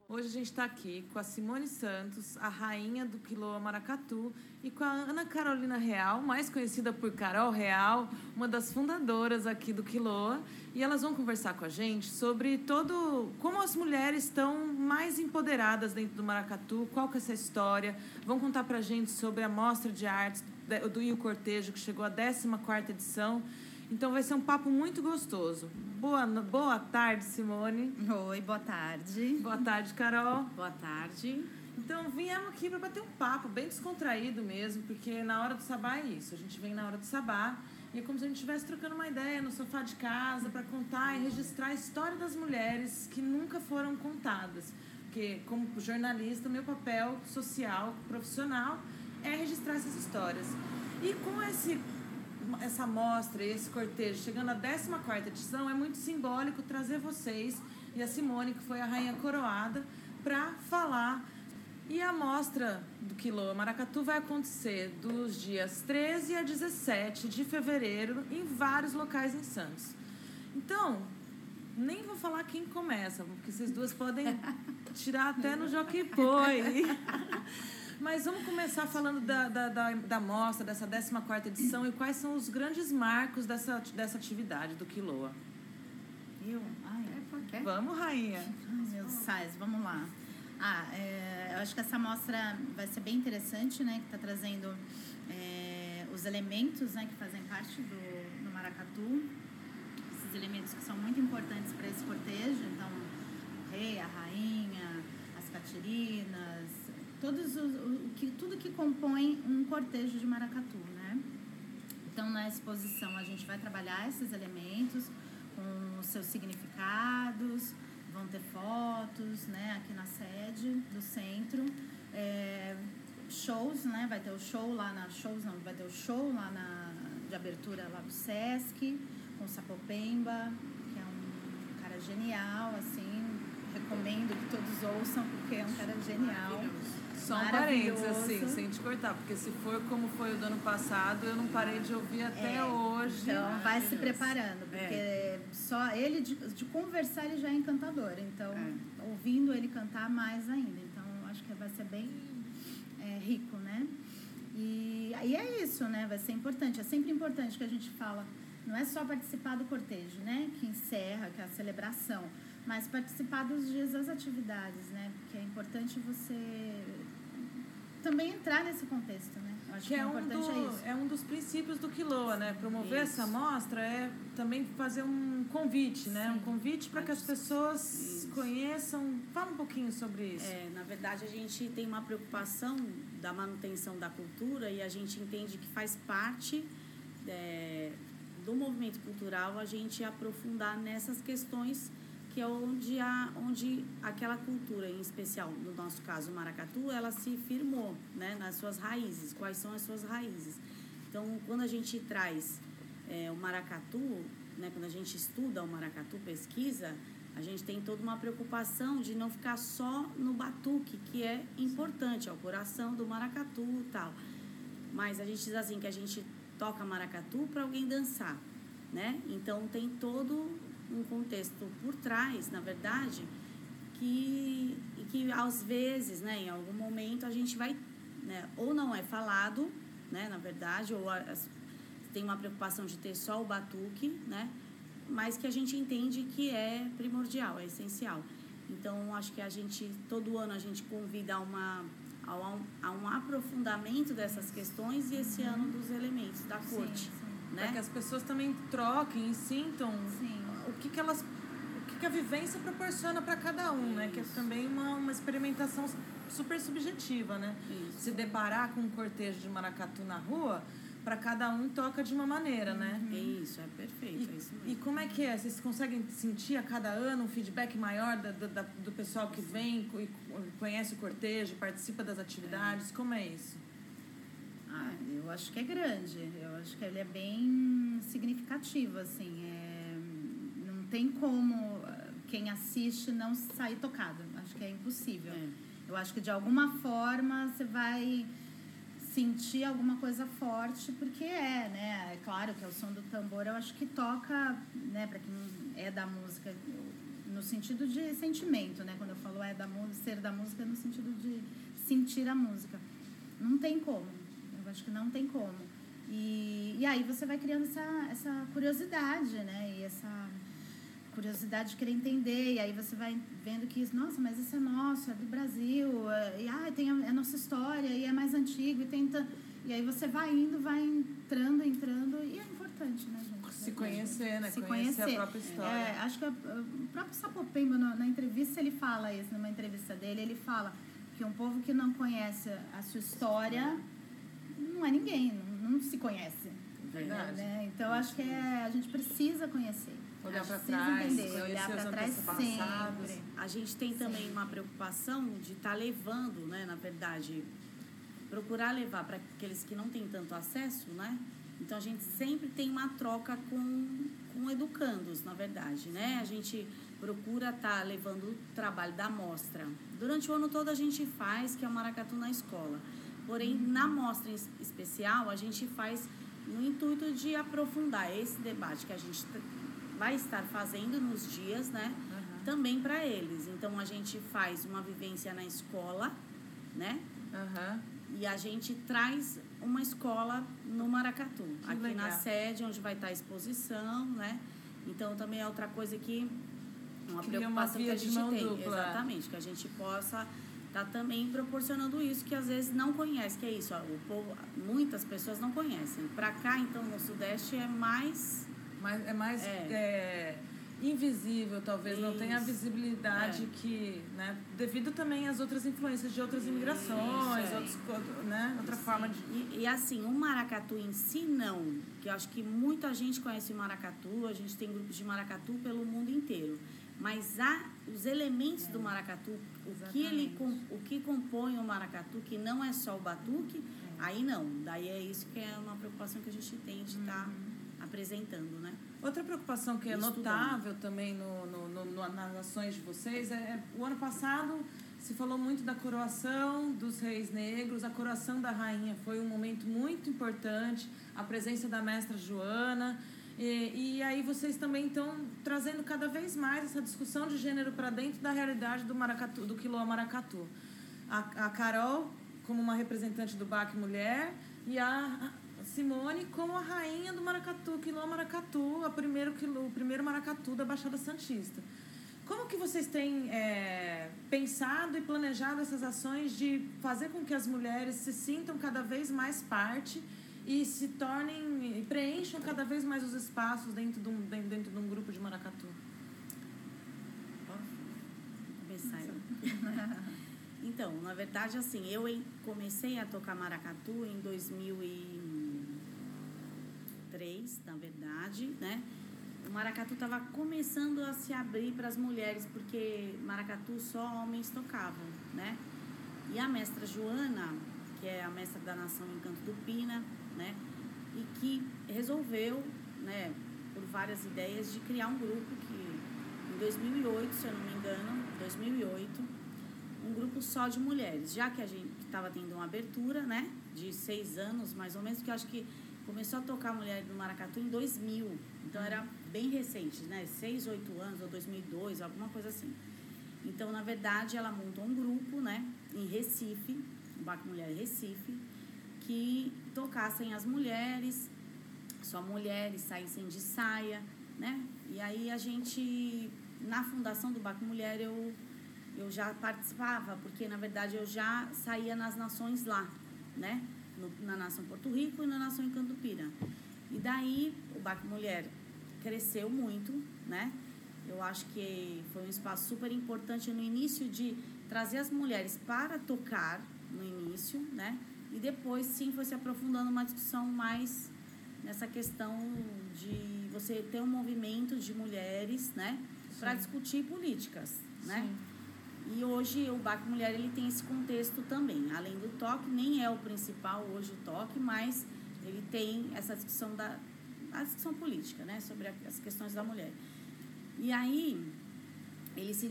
Hoje a gente está aqui com a Simone Santos, a rainha do Quiloa Maracatu, e com a Ana Carolina Real, mais conhecida por Carol Real, uma das fundadoras aqui do Quiloa. E elas vão conversar com a gente sobre todo como as mulheres estão mais empoderadas dentro do Maracatu, qual que é essa história. Vão contar para a gente sobre a mostra de artes do Io Cortejo, que chegou à 14ª edição. Então vai ser um papo muito gostoso. Boa, boa tarde, Simone. Oi, boa tarde. Boa tarde, Carol. Boa tarde. Então, viemos aqui para bater um papo bem descontraído mesmo, porque na hora do sabá é isso. A gente vem na hora do sabá e é como se a gente estivesse trocando uma ideia no sofá de casa para contar e registrar a história das mulheres que nunca foram contadas. Porque, como jornalista, o meu papel social, profissional, é registrar essas histórias. E com esse essa mostra, esse cortejo, chegando à 14ª edição, é muito simbólico trazer vocês e a Simone, que foi a rainha coroada, para falar. E a mostra do Quilô Maracatu vai acontecer dos dias 13 a 17 de fevereiro em vários locais em Santos. Então, Nem vou falar quem começa, porque vocês duas podem tirar até no Jockey Poi. Mas vamos começar falando da, da, da, da mostra, dessa 14 edição, e quais são os grandes marcos dessa, dessa atividade do Quiloa. Eu? Ah, é? Vamos, rainha. Ai, meus sais, vamos lá. Ah, é, eu acho que essa mostra vai ser bem interessante, né? Que está trazendo é, os elementos né, que fazem parte do, do maracatu. Esses elementos que são muito importantes para esse cortejo. Então, o rei, a rainha, as catirinas, todos os, o, que, tudo que compõe um cortejo de maracatu, né? Então, na exposição, a gente vai trabalhar esses elementos com os seus significados, vão ter fotos, né, aqui na sede do centro, é, shows, né, vai ter o show lá na shows não, vai ter o show lá na de abertura lá do Sesc com Sapopemba, que é um cara genial, assim, recomendo que todos ouçam porque é um cara genial. Só um parênteses, assim, sem te cortar, porque se for como foi o do ano passado, eu não parei de ouvir até É, hoje. Então vai se preparando, porque só ele de, de conversar ele já é encantador. Então, ouvindo ele cantar mais ainda. Então, acho que vai ser bem é, rico, né? E aí é isso, né? Vai ser importante. É sempre importante que a gente fala. Não é só participar do cortejo, né? Que encerra, que é a celebração, mas participar dos dias das atividades, né? Porque é importante você também entrar nesse contexto, né? Eu acho Que que, é o um, importante é isso. do, é um dos princípios do Quiloa, né? Promover Isso. essa mostra é também fazer um convite, né? Um convite para que as pessoas conheçam. Fala um pouquinho sobre isso. É, na verdade, a gente tem uma preocupação da manutenção da cultura e a gente entende que faz parte é, do movimento cultural a gente aprofundar nessas questões que é onde, a, onde aquela cultura, em especial, no nosso caso, o maracatu, ela se firmou né, nas suas raízes. Quais são as suas raízes? Então, quando a gente traz é, o maracatu, né, quando a gente estuda o maracatu, pesquisa, a gente tem toda uma preocupação de não ficar só no batuque, que é importante, é o coração do maracatu e tal. Mas a gente diz assim que a gente toca maracatu para alguém dançar, né? Então tem todo um contexto por trás, na verdade, que que às vezes, né, em algum momento a gente vai, né, ou não é falado, né, na verdade, ou a- tem uma preocupação de ter só o batuque, né? Mas que a gente entende que é primordial, é essencial. Então, acho que a gente, todo ano, a gente convida a, uma, a, um, a um aprofundamento dessas questões e esse ano dos elementos da corte. Para Né? que as pessoas também troquem e sintam o que, que elas. O que, que a vivência proporciona para cada um, né? Que é também uma, uma experimentação super subjetiva, né? Se deparar com um cortejo de maracatu na rua, para cada um toca de uma maneira, né? Isso, é perfeito, é isso mesmo. E como é que é? Vocês conseguem sentir a cada ano um feedback maior da, da- do pessoal que vem e conhece o cortejo, participa das atividades? Como é isso? Ah, eu acho que é grande. Eu acho que ele é bem significativo, assim. É, tem como ah, quem assiste não sair tocado. Acho que é impossível. Eu acho que de alguma forma você vai sentir alguma coisa forte, porque é, né? É claro que é o som do tambor, eu acho que toca, né, para quem é da música, no sentido de sentimento, né? Quando eu falo é da música, ser da música é no sentido de sentir a música. Não tem como. Eu acho que não tem como. E, e aí você vai criando essa, essa curiosidade, né? E essa curiosidade de querer entender. E aí você vai vendo que, nossa, mas isso é nosso, é do Brasil. é- E ah, tem a, é a nossa história, e é mais antigo. E, tenta, e aí você vai indo, vai entrando, entrando. E é importante, né, gente? Se conhecer, né? Se Conhecer a conhecer. própria história. É, acho que a- o próprio Sapopemba, na, na entrevista, ele fala isso, numa entrevista dele, ele fala que um povo que não conhece a sua história não é ninguém, não, não se conhece. Verdade. Né? Então, acho que é, a gente precisa conhecer. Olhar precisa trás, entender, olhar para trás sempre. A gente tem também uma preocupação de estar levando, né, na verdade, procurar levar para aqueles que não têm tanto acesso, né? Então a gente sempre tem uma troca com, com educandos, na verdade, né? A gente procura estar levando o trabalho da mostra. Durante o ano todo a gente faz, que é o Maracatu na escola. Porém, na mostra especial, a gente faz no intuito de aprofundar esse debate que a gente vai estar fazendo nos dias, né? Também para eles. Então a gente faz uma vivência na escola, né? Aham. E a gente traz uma escola no Maracatu, Que aqui na legal. sede onde vai estar a exposição, né? Então também é outra coisa que uma Cria uma preocupação que via a gente tem, dupla. exatamente, que a gente possa estar também proporcionando isso que às vezes não conhece, que é isso, ó, o povo, muitas pessoas não conhecem. Para cá então no sudeste é mais Mas é mais É. é, invisível, talvez, não tenha a Isso. visibilidade É. que, né, devido também às outras influências de outras imigrações, Isso, é. outros, né, outra forma de... E, e assim, o maracatu em si, não. Que eu acho que muita gente conhece o maracatu, a gente tem grupos de maracatu pelo mundo inteiro. Mas há os elementos do maracatu, o que, ele, o que compõe o maracatu, que não é só o batuque, aí não. Daí é isso que é uma preocupação que a gente tem de estar apresentando, né? Outra preocupação que é Estudando. notável também no, no, no- nas ações de vocês é, é o ano passado se falou muito da coroação dos reis negros, a coroação da rainha foi um momento muito importante, a presença da mestra Joana. E, e aí vocês também estão trazendo cada vez mais essa discussão de gênero para dentro da realidade do maracatu, do quilombo maracatu. A, a Carol como uma representante do BAC Mulher e a Simone como a rainha do maracatu, quilombo maracatu, a primeiro, quilo- o primeiro maracatu da Baixada Santista. Como que vocês têm é, pensado e planejado essas ações de fazer com que as mulheres se sintam cada vez mais parte e se tornem e preencham cada vez mais os espaços dentro de um, dentro, de um grupo de maracatu? Então, na verdade, assim, eu comecei a tocar maracatu em 2003, na verdade, né? O maracatu estava começando a se abrir para as mulheres, porque maracatu só homens tocavam, né? E a mestra Joana, que é a mestra da nação Encanto do Pina, né? E que resolveu, né, por várias ideias, de criar um grupo que, em 2008, se eu não me engano, 2008, um grupo só de mulheres, já que a gente estava tendo uma abertura, né, de seis anos mais ou menos, que eu acho que começou a tocar mulher do Maracatu em 2000, então era bem recente, né, seis, oito anos ou 2002, alguma coisa assim. Então, na verdade, ela montou um grupo, né, em Recife, o Baco Mulher Recife, que tocassem as mulheres, só mulheres saíssem de saia, né? E aí a gente, na fundação do Baco Mulher, eu, eu já participava, porque na verdade eu já saía nas nações lá, né? No- na nação Porto Rico e na nação Encantupira. E daí o Baco Mulher cresceu muito, né? Eu acho que foi um espaço super importante no início de trazer as mulheres para tocar no início, né? E depois sim foi se aprofundando uma discussão mais nessa questão de você ter um movimento de mulheres, né, para Sim. discutir políticas, né? E hoje o Baco Mulher ele tem esse contexto também. Além do toque, nem é o principal hoje o toque, mas ele tem essa discussão da a discussão política, né, sobre as questões da mulher. E aí ele se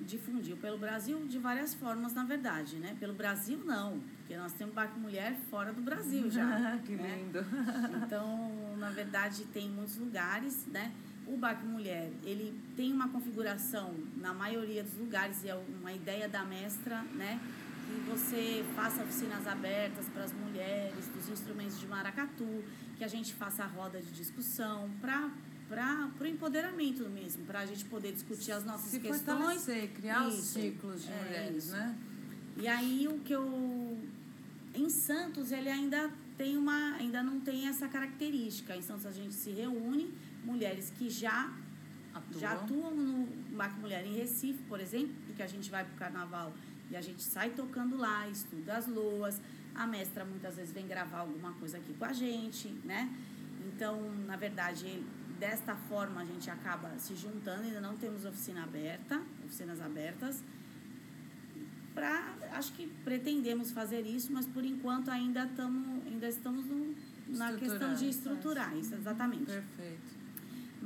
difundiu pelo Brasil de várias formas, na verdade, né? Pelo Brasil não, porque nós temos Baco Mulher fora do Brasil já. que né? lindo. Então, na verdade, tem muitos lugares, né? O Baco Mulher, ele tem uma configuração na maioria dos lugares, e é uma ideia da mestra, né? Que você faça oficinas abertas para as mulheres, dos instrumentos de maracatu, que a gente faça a roda de discussão para para o empoderamento mesmo, para a gente poder discutir as nossas Se questões. criar os Isso, ciclos de é mulheres, isso. né? E aí o que eu em Santos ele ainda tem uma ainda não tem essa característica. Em Santos a gente se reúne mulheres que já Atuam. já atuam no Baco Mulher em Recife, por exemplo, porque a gente vai para o carnaval e a gente sai tocando lá, estuda as loas. A mestra muitas vezes vem gravar alguma coisa aqui com a gente, né? Então, na verdade, desta forma a gente acaba se juntando, ainda não temos oficina aberta, oficinas abertas. Pra, acho que pretendemos fazer isso, mas por enquanto ainda, tamo, ainda estamos no, na questão de estruturais, exatamente. Perfeito.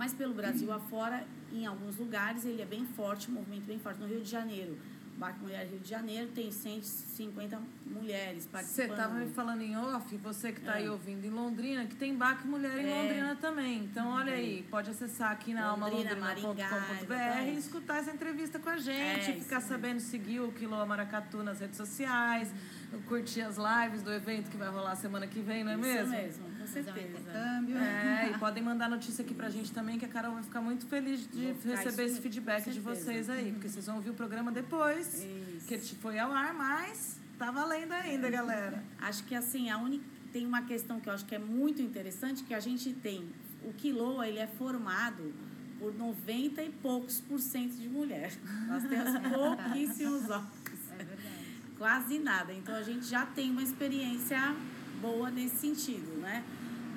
Mas pelo Brasil afora, em alguns lugares, ele é bem forte, um movimento bem forte. No Rio de Janeiro, Baque Mulher Rio de Janeiro tem 150 mulheres Você participando. estava me falando em off, você que está aí É. ouvindo em Londrina, que tem Baque Mulher em É. Londrina também. Então, olha aí, pode acessar aqui na Londrina, almalondrina.com.br Maringá, e escutar essa entrevista com a gente, É, ficar isso sabendo, seguir o Quilô Maracatu nas redes sociais, curtir as lives do evento que vai rolar semana que vem, não é Isso mesmo? mesmo, com certeza. É, e podem mandar notícia aqui pra gente também, que a Carol vai ficar muito feliz de receber isso- esse feedback de vocês aí, porque vocês vão ouvir o programa depois, que ele foi ao ar, mas tá valendo ainda, galera. Acho que assim, a única tem uma questão que eu acho que é muito interessante, que a gente tem o Quiloa, ele é formado por 90 e poucos por cento de mulher. Nós temos pouquíssimos homens. Quase nada. Então a gente já tem uma experiência boa nesse sentido, né?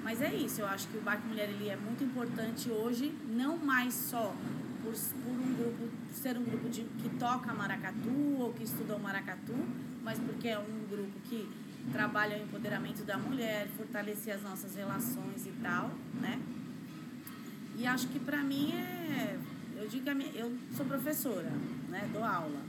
Mas é isso, eu acho que o Baque Mulher ele é muito importante hoje, não mais só por, por um grupo, ser um grupo de, que toca maracatu ou que estuda o maracatu, mas porque é um grupo que trabalha o empoderamento da mulher, fortalecer as nossas relações e tal, né? E acho que para mim é, eu digo que a minha, eu sou professora, né? Dou aula.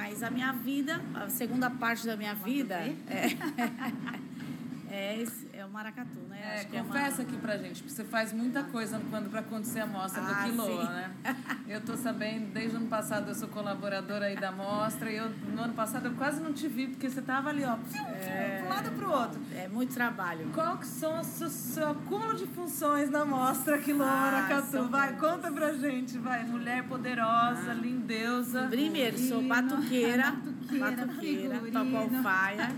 Mas a minha vida, a segunda parte da minha vida é, é, esse- é o maracatu, né? É, Acho que é uma- confessa aqui pra gente, porque você faz muita coisa quando para acontecer a mostra Ah, do Quiloa, sim. né? Eu tô sabendo, desde o ano passado eu sou colaboradora aí da mostra, e eu, no ano passado eu quase não te vi, porque você tava ali, ó, É. de um lado pro outro. É muito trabalho. Qual que são o seu, acúmulo de funções na mostra Quiloa Ah, Maracatu? Vai, conta pra gente, vai. Mulher poderosa, lindeusa. Primeiro, sou batuqueira, Batuqueira, batuqueira, figurino. toco alfaia,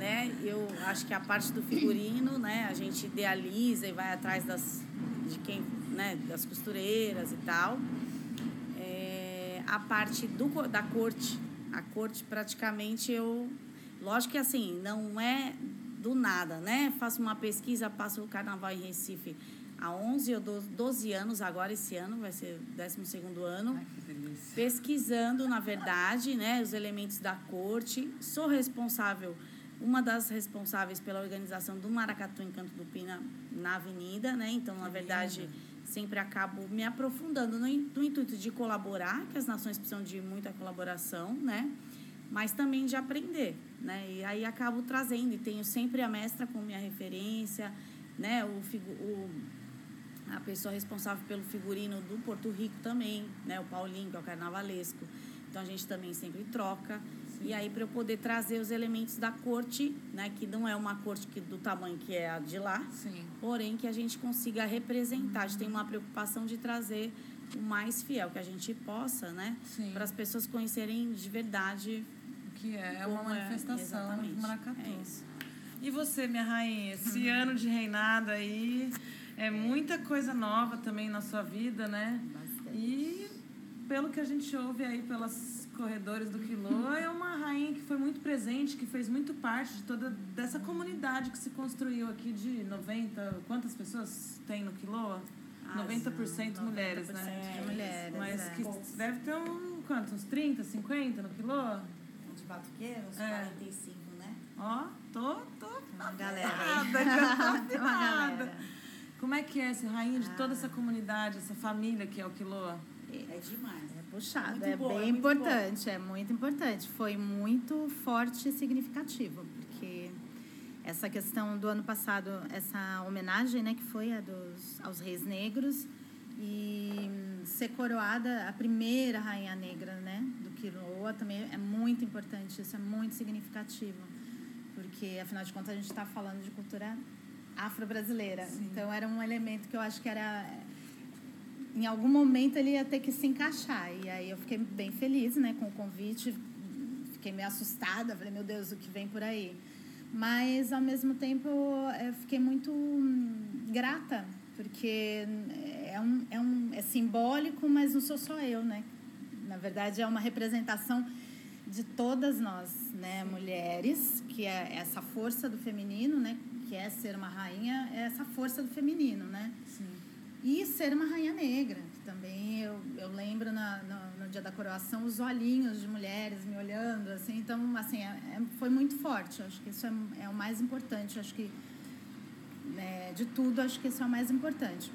né? Eu acho que a parte do figurino, né? A gente idealiza e vai atrás das, de quem, né? Das costureiras e tal. É, a parte do, da corte, a corte praticamente eu... Lógico que assim, não é do nada, né? Faço uma pesquisa, passo o carnaval em Recife há 11 ou 12 12 anos, agora esse ano, vai ser o 12º ano pesquisando, na verdade, né, os elementos da corte. Sou responsável, uma das responsáveis pela organização do Maracatu Encanto do Pina na Avenida, né? Então, na verdade, sempre acabo me aprofundando no, no intuito de colaborar, que as nações precisam de muita colaboração, né? Mas também de aprender, né? E aí acabo trazendo e tenho sempre a mestra como minha referência, né? O, figu- o a pessoa responsável pelo figurino do Porto Rico também, né? O Paulinho, que é o carnavalesco. Então a gente também sempre troca. E aí para eu poder trazer os elementos da corte, né? Que não é uma corte que, do tamanho que é a de lá, Sim. porém que a gente consiga representar. A gente tem uma preocupação de trazer o mais fiel que a gente possa, né? Para as pessoas conhecerem de verdade que é uma como manifestação exatamente. do maracatu. É isso. E você, minha rainha, esse ano de reinado aí é muita coisa nova também na sua vida, né? E pelo que a gente ouve aí pelos corredores do Quilô, é uma rainha que foi muito presente, que fez muito parte de toda dessa comunidade que se construiu aqui de 90, quantas pessoas tem no Quilô? Ah, 90% mulheres, né? de mulheres, Mas é. que deve ter um, quantos? Uns 30, 50 no Quilô? De batuqueiro, uns É. 45, né? Ó, tô, tô Uma galera. Tem uma galera. Como é que é ser rainha de toda essa comunidade, essa família que é o Quiloa? É demais. É puxado, Muito é bom, é bem bom. importante, é muito importante. Foi muito forte e significativo, porque essa questão do ano passado, essa homenagem, né, que foi a dos, aos reis negros, e ser coroada a primeira rainha negra, né, do Quiloa, também é muito importante, isso é muito significativo, porque, afinal de contas, a gente está falando de cultura afro-brasileira. Então, era um elemento que eu acho que era em algum momento ele ia ter que se encaixar. E aí eu fiquei bem feliz né, com o convite, fiquei meio assustada, falei, meu Deus, o que vem por aí? Mas, ao mesmo tempo, eu fiquei muito hum, grata, porque é, um, é, um, é simbólico, mas não sou só eu, né? Na verdade, é uma representação de todas nós, né, mulheres, que é essa força do feminino, né, que é ser uma rainha, é essa força do feminino, né? Sim. E ser uma rainha negra, também eu, eu lembro na, no, no dia da coroação os olhinhos de mulheres me olhando, assim, então, assim, é, é- foi muito forte, acho que isso é, é o mais importante, acho que, né, de tudo, acho que isso é o mais importante.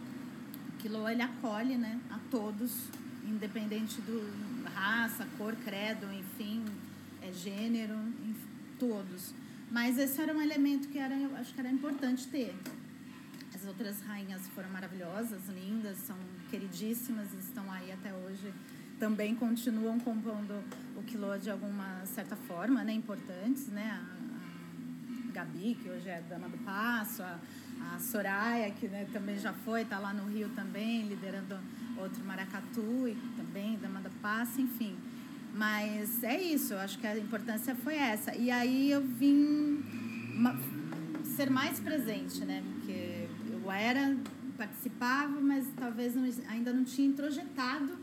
O Quilô, ele acolhe, né, a todos, independente do raça, cor, credo, enfim, é, gênero, enf- todos. Mas esse era um elemento que era, acho que era importante ter. As outras rainhas foram maravilhosas, lindas, são queridíssimas, estão aí até hoje. Também continuam compondo o quilô de alguma certa forma, né? Importantes, né? A, Gabi, que hoje é dama do passo, a, a Soraya, que né, também já foi, está lá no Rio também, liderando outro maracatu e também dama do passo, enfim. Mas é isso, eu acho que a importância foi essa. E aí eu vim ser mais presente, né? Porque eu era, participava, mas talvez não- ainda não tinha introjetado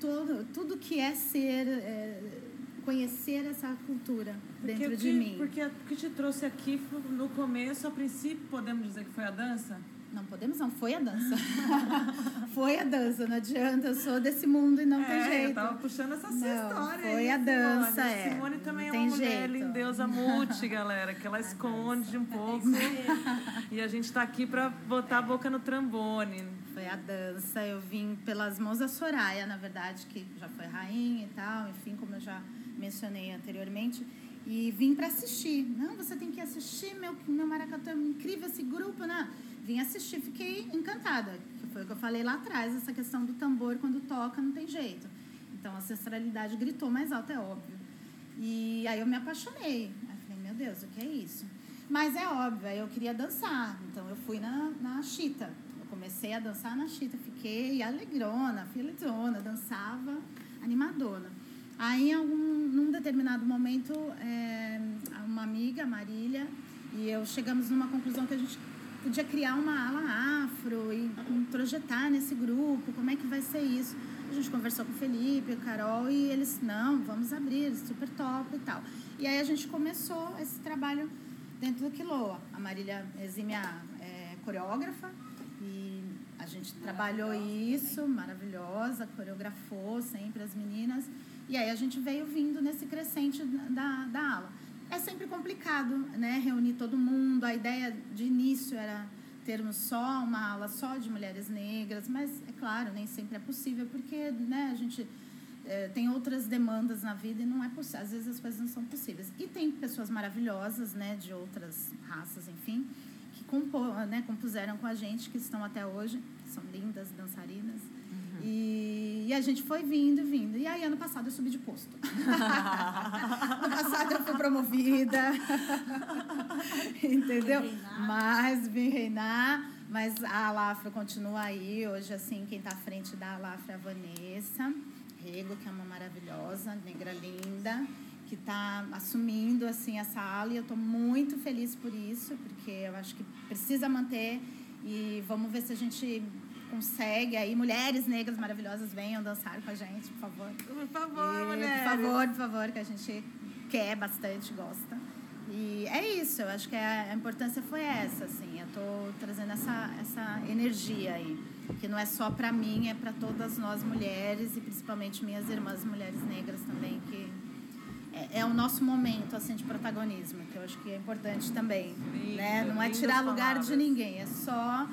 todo, tudo que é ser, é, conhecer essa cultura Porque dentro o de que- mim. Porque o que te trouxe aqui no começo, a princípio, podemos dizer que foi a dança? Não podemos, não. Foi a dança. foi a dança, não adianta. Eu sou desse mundo e não tem É, jeito. eu tava puxando essa sua Não, história Foi aí, a dança, Simone. é. Simone também Não é tem uma mulher jeito. lindeusa multi, galera, que ela esconde um pouco. e a gente tá aqui pra botar a boca no trambone. Foi a dança. Eu vim pelas mãos da Soraya, na verdade, que já foi rainha e tal, enfim, como eu já mencionei anteriormente. E vim para assistir. Não, você tem que assistir, meu, meu maracatu é incrível esse grupo, né? Vim assistir, fiquei encantada. Que foi o que eu falei lá atrás, essa questão do tambor, quando toca, não tem jeito. Então, a ancestralidade gritou mais alto, é óbvio. E aí eu me apaixonei. Aí falei, meu Deus, o que é isso? Mas é óbvio, eu queria dançar. Então eu fui na, na chita. Eu comecei a dançar na chita, fiquei alegrona, felizona, dançava animadona. Aí, em algum, num determinado momento, é, uma amiga, Marília, e eu chegamos numa conclusão que a gente podia criar uma ala afro e projetar nesse grupo, como é que vai ser isso? A gente conversou com o Felipe, o Carol, e eles, não, vamos abrir, super top e tal. E aí a gente começou esse trabalho dentro do Quiloa. A Marília exímia é, coreógrafa, e a gente trabalhou isso, maravilhosa, coreografou sempre as meninas. E aí a gente veio vindo nesse crescente da, da ala. É sempre complicado, né? Reunir todo mundo. A ideia de início era termos só uma ala só de mulheres negras, mas é claro, nem sempre é possível, porque né, a gente eh, tem outras demandas na vida e não é possível. Às vezes as coisas não são possíveis. E tem pessoas maravilhosas, né, de outras raças, enfim, que compo, né, compuseram com a gente, que estão até hoje, são lindas dançarinas. E, e a gente foi vindo, vindo. E aí, ano passado, eu subi de posto. ano passado, eu fui promovida. Entendeu? Mas vim reinar. Mas a Alafra continua aí. Hoje, assim, quem está à frente da Alafra é a Vanessa Rego, que é uma maravilhosa, negra linda, que está assumindo, assim, essa ala. E eu estou muito feliz por isso, porque eu acho que precisa manter. E vamos ver se a gente consegue aí. Mulheres negras maravilhosas venham dançar com a gente, por favor. Por favor, E, mulheres. Por favor, por favor, que a gente quer bastante, gosta. E é isso, eu acho que a, importância foi essa, assim. Eu tô trazendo essa, essa energia aí, que não é só para mim, é para todas nós mulheres e principalmente minhas irmãs mulheres negras também, que é, é o nosso momento assim de protagonismo, que eu acho que é importante também, né? Não é tirar lugar de palavras. ninguém, é só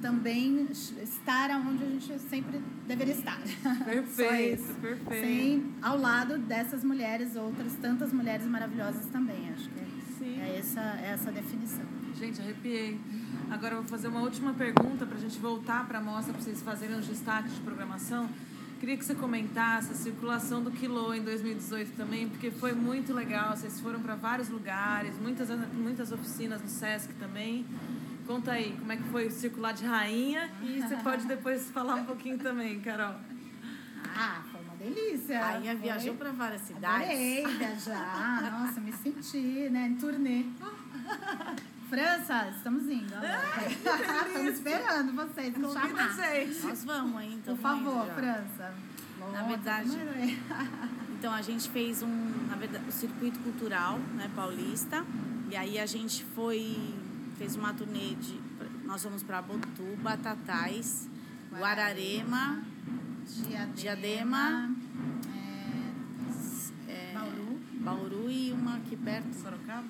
também estar onde a gente sempre deveria estar. Perfeito, perfeito. Sem, ao lado dessas mulheres, outras tantas mulheres maravilhosas também. Acho que é, é essa, é essa definição. Gente, arrepiei. Agora eu vou fazer uma última pergunta para a gente voltar para a mostra, para vocês fazerem os destaques de programação. Queria que você comentasse a circulação do Quilô em 2018 também, porque foi muito legal. Vocês foram para vários lugares, muitas, muitas oficinas no Sesc também. Conta aí, como é que foi circular de rainha e você pode depois falar um pouquinho também, Carol. Ah, foi uma delícia. A rainha Foi. viajou para várias cidades. Adorei viajar. Nossa, me senti, né, em turnê. França, estamos indo. Estamos esperando vocês Convida chamar. gente. Nós vamos, hein? Por favor, indo. França. Na verdade, então a gente fez um, na verdade, o circuito cultural, né, paulista. E aí a gente foi, fez uma turnê de, nós fomos para Botu, Batatais, Guararema, Diadema, Diadema é, Bauru. Bauru e uma aqui perto. Sorocaba?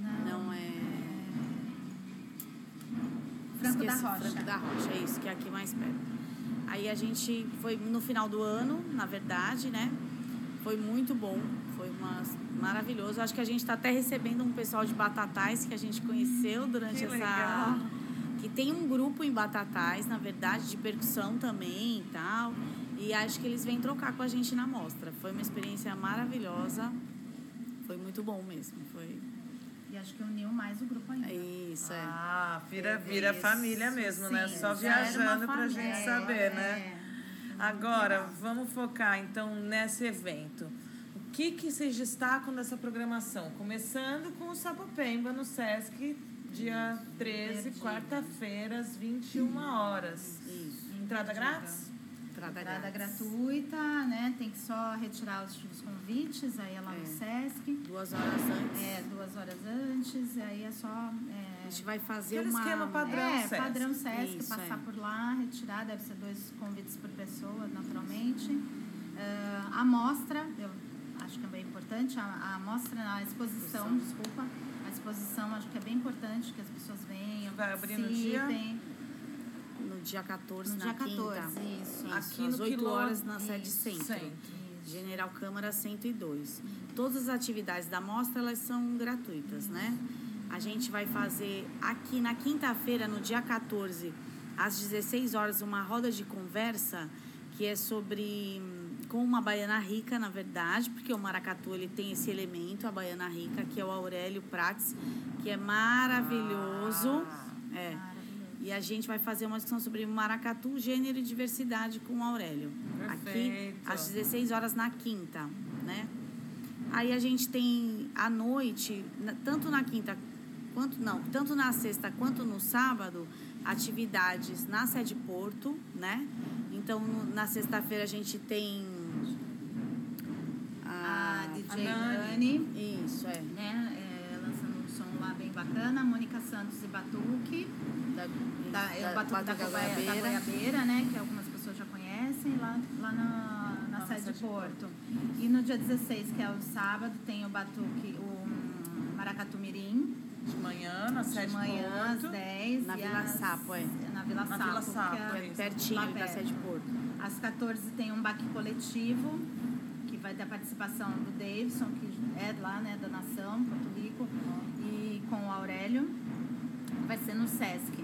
Não. Não é. Franco da Esqueci, Rocha. Franco da Rocha, é isso, que é aqui mais perto. Aí a gente foi no final do ano, na verdade, né? Foi muito bom, foi uma, maravilhoso. Acho que a gente está até recebendo um pessoal de Batatais que a gente conheceu durante Que essa. legal. Que tem um grupo em Batatais, na verdade, de percussão também e tal. E acho que eles vêm trocar com a gente na mostra. Foi uma experiência maravilhosa. Foi muito bom mesmo. Foi. E acho que uniu mais o grupo ainda. Isso, é. Ah, vira, vira Isso, família mesmo, né? sim, Só era uma viajando pra família. gente É, saber, né? é. Agora, vamos focar então nesse evento. O que, que vocês destacam dessa programação? Começando com o Sapopemba no Sesc, dia 13, quarta-feira, às 21 horas. Isso. Entrada grátis? Entrada Entrada gratuita, né? Tem que só retirar os, os convites, aí é lá no É. Sesc. Duas horas antes. É, duas horas antes, e aí é só. é, A gente vai fazer Aquele uma. esquema padrão é, Sesc. padrão Sesc, Isso, passar é. por lá, retirar, deve ser dois convites por pessoa, naturalmente. Ah, a mostra, eu acho que é bem importante, a, a amostra, a exposição, desculpa, a exposição acho que é bem importante que as pessoas venham, Vai abrir no dia? No dia 14, No na dia quinta. 14, isso. Aqui no às 8 quilô- horas na sede Isso, centro. centro. General Câmara 102. Todas as atividades da mostra elas são gratuitas, né? A gente vai fazer aqui na quinta-feira, no dia 14, às 16 horas, uma roda de conversa que é sobre hum, com uma baiana rica, na verdade, porque o maracatu ele tem esse elemento, a baiana rica, que é o Aurélio Prates, que é maravilhoso. É. E a gente vai fazer uma discussão sobre maracatu, gênero e diversidade com o Aurélio. Aqui, Perfeito. às 16 horas na quinta, né? Aí a gente tem à noite, tanto na quinta quanto não, tanto na sexta quanto no sábado, atividades na sede Porto, né? Então na sexta-feira a gente tem A DJ a Nani, Isso, é. né? é, lançando um som lá bem bacana. Mônica Santos e Batuque. Da, Da, é o Batuque da, Batuque da Goiabeira. da Goiabeira. Né? Que algumas pessoas já conhecem, lá, lá na, na sede de Porto. E no dia 16, que é o sábado, tem o Batuque, o hum, Maracatu Mirim. De manhã, na sede De manhã, às Porto. 10. Na Vila às- Sapo, é. Na Vila Na Sapo. Vila Sapo, é isso. Pertinho da sede Porto. Às 14 tem um baque coletivo, vai ter a participação do Davidson, que é lá, né, da Nação, Porto Rico, e com o Aurélio. Vai ser no Sesc.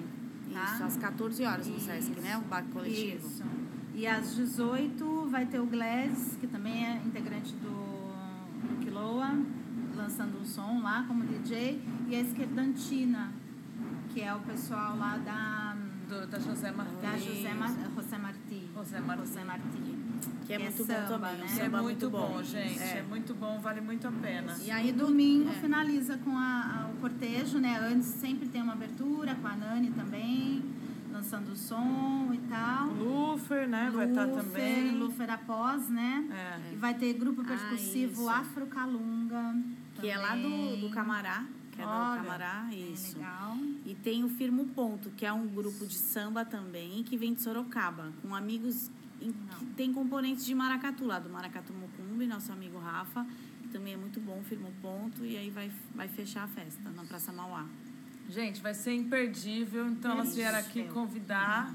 Tá? Isso, às 14 horas no Sesc, Isso. né? O baque coletivo. Isso. E às 18 vai ter o Glass, que também é integrante do, do Quiloa, lançando um som lá como DJ. E a Esquerdantina, que é o pessoal lá da, Do, da José Martins. da José, Mar, José Martí. José Martí. José Martí. Que é Que é muito samba, bom também. né? Que é samba muito bom, bom, gente. É. É. muito bom, vale muito a pena. E aí domingo é. finaliza com a, a- o cortejo, né? Antes sempre tem uma abertura com a Nani também, lançando o som e tal. Lufer, né? vai estar Lufer, também. Lufer após, né? É. E vai ter grupo Ah, percussivo isso. Afro Calunga. Que é lá do, do Camará. Que é Olha, do Camará, É isso. legal. E tem o Firmo Ponto, que é um grupo de samba também, que vem de Sorocaba, com amigos que tem componentes de maracatu, lá do Maracatu Mucumbi, nosso amigo Rafa, que também é muito bom, Firmo Ponto, e aí vai, vai fechar a festa na Praça Mauá. Gente, vai ser imperdível. Então, elas Isso. vieram aqui convidar.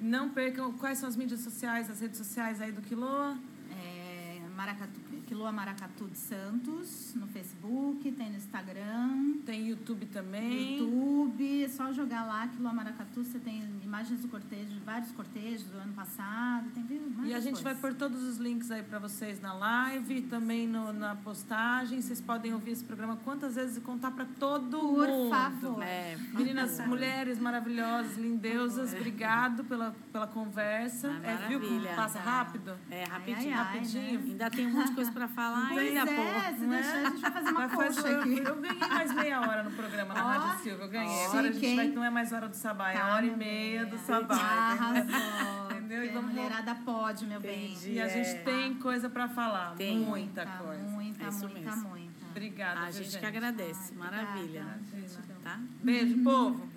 Não percam. Quais são as mídias sociais, as redes sociais aí do Quiloa? É, Maracatu, Quiloa Maracatu de Santos, no Facebook, tem no Instagram. Tem YouTube também. YouTube, é só jogar lá, Quiloa Maracatu, você tem imagens do cortejo, vários cortejos do ano passado, tem várias E a gente vai coisas. pôr todos os links aí para vocês na live, também no, na postagem. Vocês podem ouvir esse programa quantas vezes e contar para todo Por mundo. favor. É, Meninas, mulheres maravilhosas, lindeusas, obrigado pela, pela conversa. Ah, é, viu como maravilha. passa rápido? É, rapidinho. ai, ai, rapidinho. né? Ainda tem um monte de coisa pra falar Pois ainda, é, pô. se é? deixar, a gente vai fazer uma Vai fazer- coxa aqui. Eu ganhei mais meia hora no programa na Ó, Rádio Silva. Eu ganhei. Agora a gente chique, vai, não é mais hora do sabá, é Tá, hora e meia do bem. sabá. entendeu? Arrasou. Entendeu? E a vamos- mulherada pode, meu bem. Entendi. E a gente É. tem coisa para falar. Tem. Muita coisa. Muita, É isso muita, mesmo. muita. Obrigada, A viu, gente que agradece. Ai, Maravilha. obrigada. Gratidão. Tá? Beijo, povo.